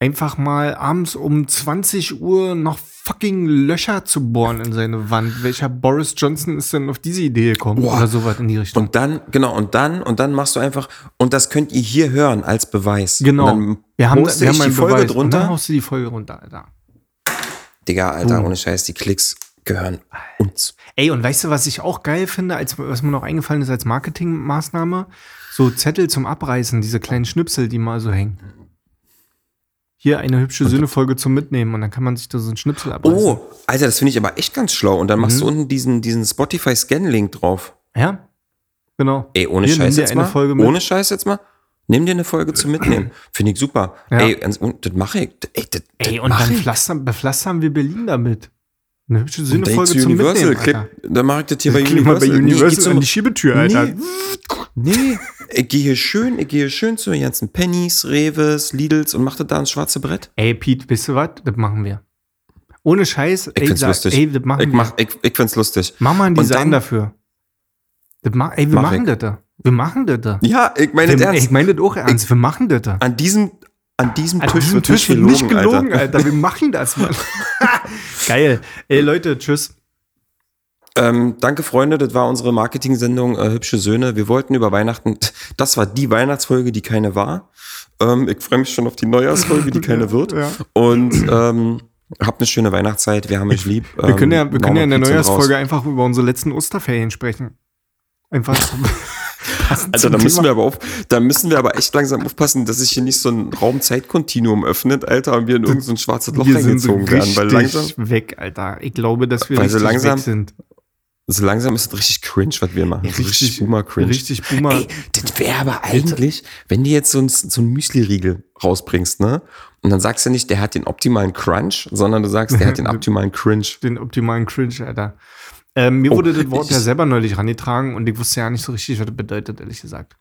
einfach mal abends um 20 Uhr noch fucking Löcher zu bohren in seine Wand. Welcher Boris Johnson ist denn auf diese Idee gekommen? Boah. Oder sowas in die Richtung. Und dann, genau, und dann, und dann machst du einfach, und das könnt ihr hier hören als Beweis. genau. Und dann Wir haben, wir haben die Folge Beweis. Und dann drunter. haust du die Folge runter, Alter. Digga, Alter, Boom. ohne Scheiß, die Klicks gehören uns. Ey, und weißt du, was ich auch geil finde, als was mir noch eingefallen ist als Marketingmaßnahme? So Zettel zum Abreißen, diese kleinen Schnipsel, die mal so hängen. Hier eine hübsche Söhne-Folge zum Mitnehmen und dann kann man sich da so einen Schnipsel abreißen. Oh, Alter, das finde ich aber echt ganz schlau. Und dann machst Mhm. du unten diesen, diesen Spotify-Scan-Link drauf. Ja? Genau. Ey, ohne Hier, Scheiß jetzt eine mal. Folge mit. Ohne Scheiß jetzt mal. Nimm dir eine Folge zum Mitnehmen. [clears throat] Finde ich super. Ja. Ey, und das mache ich. Ey, das, Ey, das und mach dann ich. pflastern, bepflastern wir Berlin damit. Eine hübsche Und zu zum Universal, Mitnehmen, klick, Alter. dann mache ich das hier bei Klick mal Universal. bei Nee, Universal zum- an die Schiebetür, Alter. Nee. Nee, ich gehe hier schön, ich gehe schön zu den ganzen Pennys, Reves, Lidls und mache das da ins schwarze Brett. Ey, Pete, weißt du was? Das machen wir. Ohne Scheiß. Ich ey, find's sag- lustig. Ey, das machen Ich, wir. mach, ich, ich find's lustig. Mach mal ein Design dann- dafür. Das ma ey, wir Mach machen ich. das da. Wir machen das da. Ja, ich meine das ernst. ich meine das auch ernst. Wir machen das da. An diesem, an diesem An Tisch diesem wird Tisch nicht wird nicht gelogen, gelogen, Alter. Alter. Wir machen das, Mann. [laughs] Geil. Ey, Leute, tschüss. Ähm, danke, Freunde. Das war unsere Marketing-Sendung äh, Hübsche Söhne. Wir wollten über Weihnachten. [laughs] Das war die Weihnachtsfolge, die keine war. Ähm, ich freue mich schon auf die Neujahrsfolge, die [laughs] keine wird. Ja. Und ähm, habt eine schöne Weihnachtszeit. Wir haben euch lieb. Ähm, Wir können ja, wir können ja in der Neujahrsfolge raus. einfach über unsere letzten Osterferien sprechen. Einfach. [laughs] Alter, zum da müssen Thema. wir aber auf, da müssen wir aber echt langsam aufpassen, dass sich hier nicht so ein Raum-Zeit-Kontinuum öffnet, Alter, und wir in irgendein so schwarzes Loch wir sind reingezogen werden. Weil langsam, weg, Alter. Ich glaube, dass wir Weil so langsam- weg sind. So langsam ist das richtig cringe, was wir machen. So richtig Boomer-Cringe. Richtig Boomer. Ey, das wäre aber eigentlich, wenn du jetzt so ein, so ein Müsli-Riegel rausbringst, ne? Und dann sagst du nicht, der hat den optimalen Crunch, sondern du sagst, der hat den [laughs] optimalen Cringe. den optimalen Cringe, Alter. Ähm, mir Oh, wurde das Wort ich- ja selber neulich rangetragen und ich wusste ja nicht so richtig, was das bedeutet, ehrlich gesagt.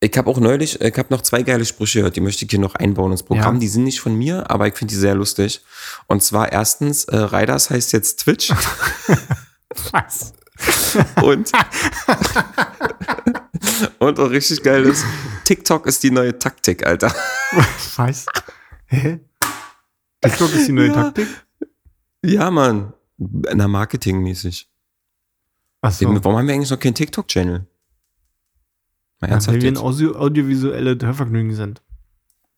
Ich habe auch neulich, ich habe noch zwei geile Sprüche gehört, die möchte ich hier noch einbauen ins Programm. Ja. Die sind nicht von mir, aber ich finde die sehr lustig. Und zwar erstens, äh, Riders heißt jetzt Twitch [laughs] Was? und und auch richtig geil ist, TikTok ist die neue Taktik, Alter. Was? Hä? TikTok ist die neue Ja. Taktik? Ja, Mann. Na, marketingmäßig. Achso. Warum haben wir eigentlich noch keinen TikTok-Channel? Ja, weil wir ein? Audio audiovisuelle Hörvergnügen sind.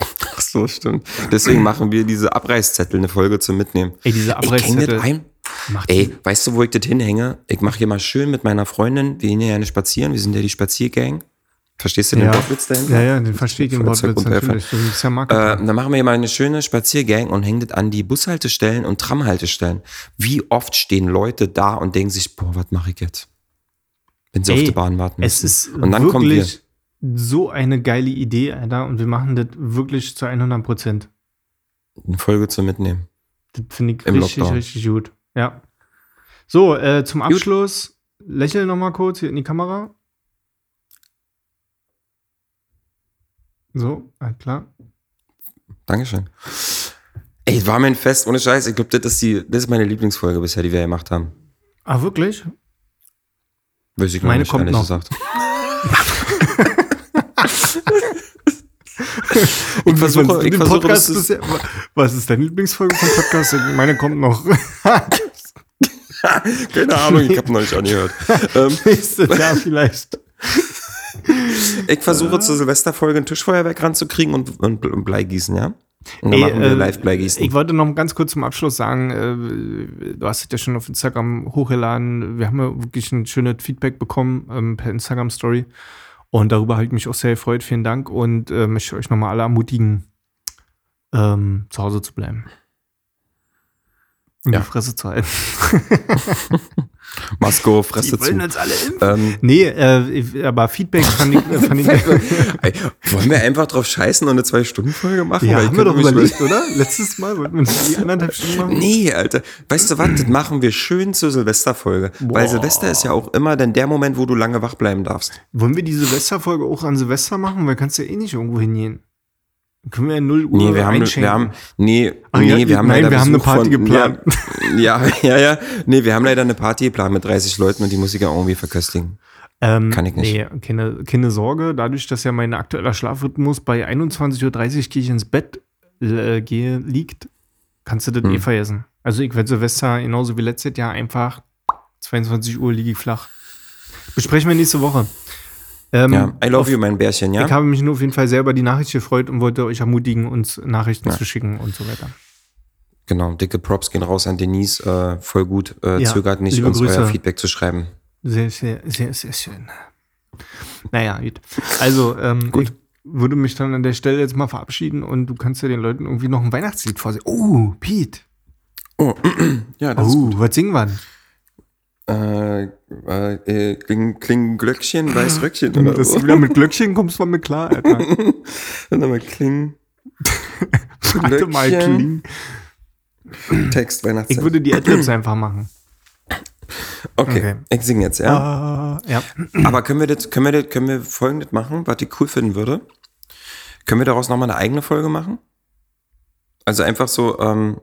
Ach so, stimmt. Deswegen machen wir diese Abreißzettel, eine Folge zum Mitnehmen. Ey, diese Ey, Abreißzettel. ein? Macht Ey, weißt du, wo ich das hinhänge? Ich mache hier mal schön mit meiner Freundin, wir gehen ja gerne spazieren, wir sind ja die Spaziergang. Verstehst du den ja. Wortwitz dahinter? ja, ja, den verstehe ich den Wortwitz natürlich. Das ist ja Äh, Marketing. dann machen wir hier mal eine schöne Spaziergang und hängen das an die Bushaltestellen und Tramhaltestellen. Wie oft stehen Leute da und denken sich, boah, was mache ich jetzt? Wenn sie auf Ey, die Bahn warten es müssen. ist und dann kommen wir. wirklich so eine geile Idee, Alter. Und wir machen das wirklich zu 100 Prozent. Eine Folge zum Mitnehmen. Das finde ich Im richtig, Lockdown. richtig gut. Ja. So, äh, zum Abschluss, lächel noch mal kurz hier in die Kamera. So, alles klar. Dankeschön. Ey, war mir ein Fest, ohne Scheiß. Ich glaube, das ist die, das ist meine Lieblingsfolge bisher, die wir gemacht haben. Ah, wirklich? Weiß ich noch Meine nicht, kommt noch. gesagt. [laughs] [laughs] Und versuche- was- ich versuche, Podcast das ist- was ist deine Lieblingsfolge vom Podcast? Meine kommt noch. [laughs] Keine Ahnung, ich habe noch nicht angehört. ähm, [laughs] Nächstes Jahr [laughs] vielleicht. ich versuche zur Silvesterfolge ein Tischfeuerwerk ranzukriegen und, und, und Blei gießen, ja? Und dann Ey, machen wir äh, live Blei gießen. Ich wollte noch ganz kurz zum Abschluss sagen, äh, du hast es ja schon auf Instagram hochgeladen. Wir haben ja wirklich ein schönes Feedback bekommen ähm, per Instagram Story. Und darüber habe ich mich auch sehr gefreut. Vielen Dank und äh, möchte euch nochmal alle ermutigen, ähm, zu Hause zu bleiben. Und Ja. die Fresse zu halten. [laughs] Masko, Fresse Die wollen zu. uns alle impfen. Ähm, Nee, äh, aber Feedback fand ich, äh, fand ich [laughs] ey, wollen wir einfach drauf scheißen und eine Zwei-Stunden-Folge machen? Ja, haben wir doch überlegt, oder? Letztes Mal wollten wir die [laughs] anderthalb Stunden machen. Nee, Alter. Weißt du was? Das machen wir schön zur Silvesterfolge. Weil. Silvester ist ja auch immer dann der Moment, wo du lange wach bleiben darfst. Wollen wir die Silvesterfolge auch an Silvester machen? Weil kannst du ja eh nicht irgendwo hingehen. Können wir ja 0 Uhr Nee, wir haben, einschenken. wir haben, nee, Ach nee, ja, wir haben nein, leider wir haben eine Party geplant. [laughs] Ja, ja, ja, nee, wir haben leider eine Party geplant mit 30 Leuten und die muss ich ja irgendwie verköstigen. Ähm, Kann ich nicht. Nee, keine, keine Sorge. Dadurch, dass ja mein aktueller Schlafrhythmus bei 21.30 Uhr gehe ich ins Bett äh, gehe, liegt, kannst du das Hm. eh vergessen. Also ich werde Silvester genauso wie letztes Jahr einfach 22 Uhr liege ich flach. Besprechen wir nächste Woche. Ähm, Ja, I love auf- you, mein Bärchen, ja? Ich habe mich nur auf jeden Fall selber die Nachricht gefreut und wollte euch ermutigen, uns Nachrichten zu schicken und so weiter. Genau, dicke Props gehen raus an Denise, äh, voll gut, äh, Ja, zögert nicht, uns euer Grüße. Feedback zu schreiben. Sehr, sehr, sehr, sehr schön. Naja, gut. Also, ähm, Gut. ich würde mich dann an der Stelle jetzt mal verabschieden und du kannst ja den Leuten irgendwie noch ein Weihnachtslied vorsehen. Oh, Pete. [clears throat] Ja, das Oh, was singen wir denn? Äh, äh, äh, kling, kling Glöckchen, weiß Röckchen [laughs] oder Dass so. du wieder mit Glöckchen kommst, war mir klar, Alter. Dann nochmal kling, Warte mal, kling. [laughs] Text, Ich Weihnachtszeit. würde die Adlibs einfach machen. Okay, okay. ich singe jetzt, ja. Ah, ja. Aber können wir das, können wir das, können wir folgendes machen, was ich cool finden würde? Können wir daraus nochmal eine eigene Folge machen? Also einfach so, ähm,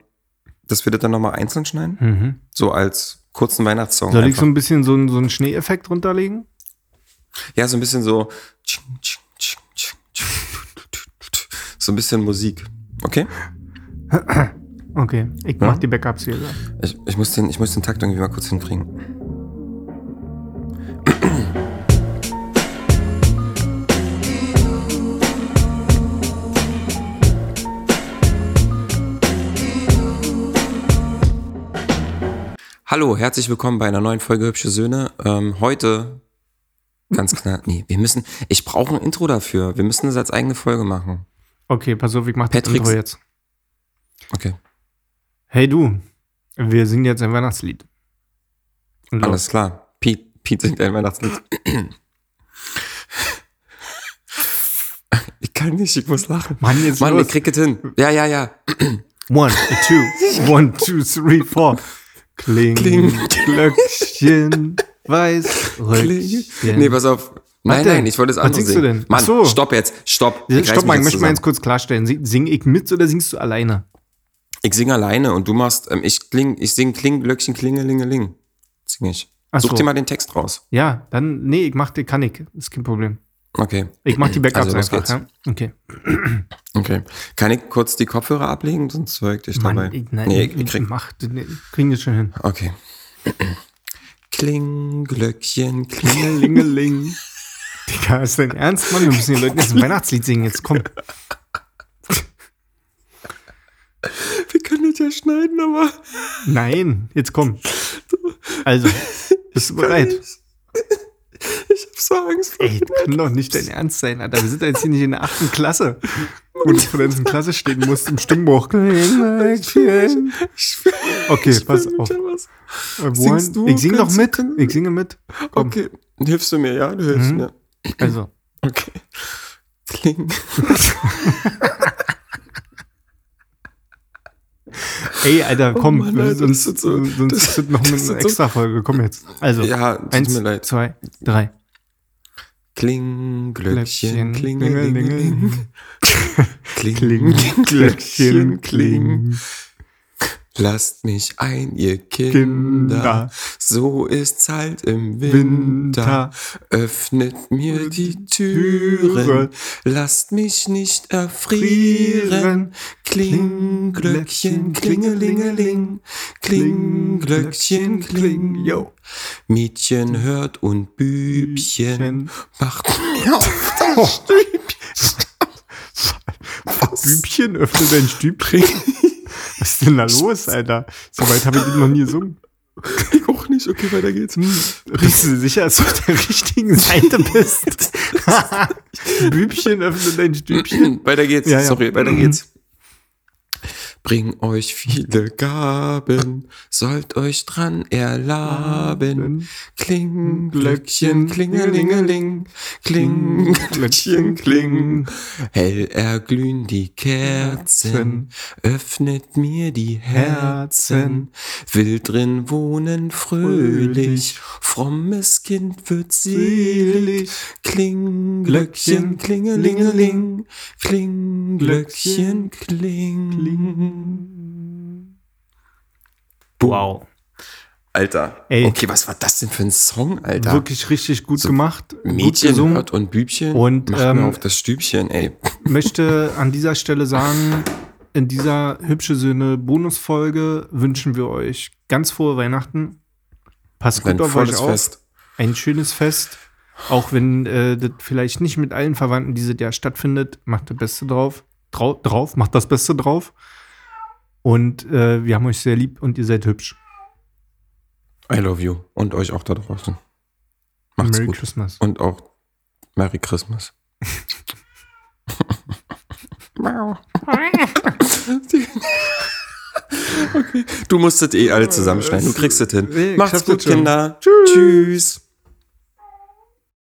dass wir das dann nochmal einzeln schneiden? Mhm. So als kurzen Weihnachtssong. Soll ich so ein bisschen so, einen- so einen Schneeeffekt runterlegen? ja, so ein bisschen so. So ein bisschen Musik. Okay? Okay, ich Ja? mach die Backups hier. Ich, ich, muss den, ich muss den Takt irgendwie mal kurz hinkriegen. Hallo, herzlich willkommen bei einer neuen Folge Hübsche Söhne. Ähm, heute ganz klar, nee, wir müssen, ich brauche ein Intro dafür. Wir müssen das als eigene Folge machen. Okay, pass auf, ich mach das Intro jetzt. Okay, Hey du, wir singen jetzt ein Weihnachtslied. Und los. alles klar. Pete, Pete singt ein Weihnachtslied. Ich kann nicht, ich muss lachen. Mann, jetzt Mann, los. ich krieg es hin. Ja, ja, ja. One, two, one, two, three, four. Kling, Kling. Glöckchen, [laughs] weiß, Röckchen. Nee, pass auf. Nein, denn? nein, ich wollte es Was anders singst singen. du denn? Mann, so. stopp jetzt. Stopp. Ja, Stopp mal, ich möchte mal jetzt kurz klarstellen. Sing, ich mit oder singst du alleine? Ich singe alleine und du machst, ähm, ich kling, ich sing Kling, Glöckchen, Klingelingeling. Sing ich. Ach Such so. dir mal den Text raus. Ja, dann, nee, ich mach den, kann ich. Ist kein Problem. Okay. Ich mach die Backups Also, einfach, ja? Okay. [clears throat] Okay. Kann ich kurz die Kopfhörer ablegen, sonst zeug dich Mann, dabei. ich, nein, nee, ich, ich krieg. mach, kriegen das schon hin. Okay. [clears throat] Kling, Glöckchen, kling. Klingelingeling. Digga, ist dein Ernst, Mann? Wir müssen den Leuten jetzt ein Weihnachtslied singen. Jetzt komm. Wir können das ja schneiden, aber. Nein, jetzt komm. Also, bist du bereit? Ich hab so Angst vor Ey, das kann doch nicht dein Ernst sein, Alter. Wir sind jetzt hier nicht in der achten Klasse. [laughs] Wo du vor der ganzen Klasse stehen musst im Stimmbuch. Okay, pass auf. Singst du? Ich singe doch mit. Ich singe mit. Komm. Okay. Hilfst du mir, ja? Du hilfst Mhm. mir. Also, Okay. Kling. [laughs] ey, Alter, komm. Mann, Alter, sonst das so- sonst das- das noch [laughs] das eine extra Folge. Komm jetzt. Also, Ja, eins, zwei, drei. [laughs] [laughs] Kling, Glöckchen, Glöckchen, klingelingeling. Kling, Kling, Glöckchen, kling. Lasst mich ein, ihr Kinder. Kinder. So ist's halt im Winter. Winter. Öffnet mir die Türen. Lasst mich nicht erfrieren. Kling, Glöckchen, klingelingeling. Kling, Glöckchen, kling. Yo. Mädchen hört und Bübchen macht [laughs] mir auf das Stübchen. [laughs] Bübchen, öffne dein Stübchen. [laughs] [laughs] Was ist denn da los, [laughs] Alter? So weit habe ich noch nie gesungen. Ich auch nicht. Okay, weiter geht's. Bist du sicher, dass du auf der richtigen Seite bist? [laughs] Bübchen, öffne dein Stübchen. Weiter geht's. Ja, ja. Sorry, weiter geht's. Bring euch viele Gaben, sollt euch dran erlaben. Kling, Glöckchen, klingelingeling, kling, Glöckchen, kling. Hell erglühen die Kerzen, öffnet mir die Herzen. Will drin wohnen fröhlich, frommes Kind wird selig. Kling, Glöckchen, klingelingeling, kling, Glöckchen, kling. Wow. Alter. Ey. Okay, was war das denn für ein Song, Alter? Wirklich richtig gut So gemacht. gut Mädchen gesungen. hört und Bübchen Und, macht ähm, auf das Stübchen, ey. [laughs] möchte an dieser Stelle sagen, in dieser hübsche Söhne Bonusfolge wünschen wir euch ganz frohe Weihnachten. Passt gut auf euch auf. Fest. Ein schönes Fest. Auch wenn äh, das vielleicht nicht mit allen Verwandten dieses Jahr stattfindet, macht das Beste drauf. Trau drauf, macht das Beste drauf. Und äh, wir haben euch sehr lieb und ihr seid hübsch. I love you. Und euch auch da draußen. Macht's Merry gut. Christmas. Und auch Merry Christmas. [laughs] [laughs] okay. Du musst das eh alle zusammenschneiden. Du kriegst das hin. Macht's gut. Kinder. Tschüss.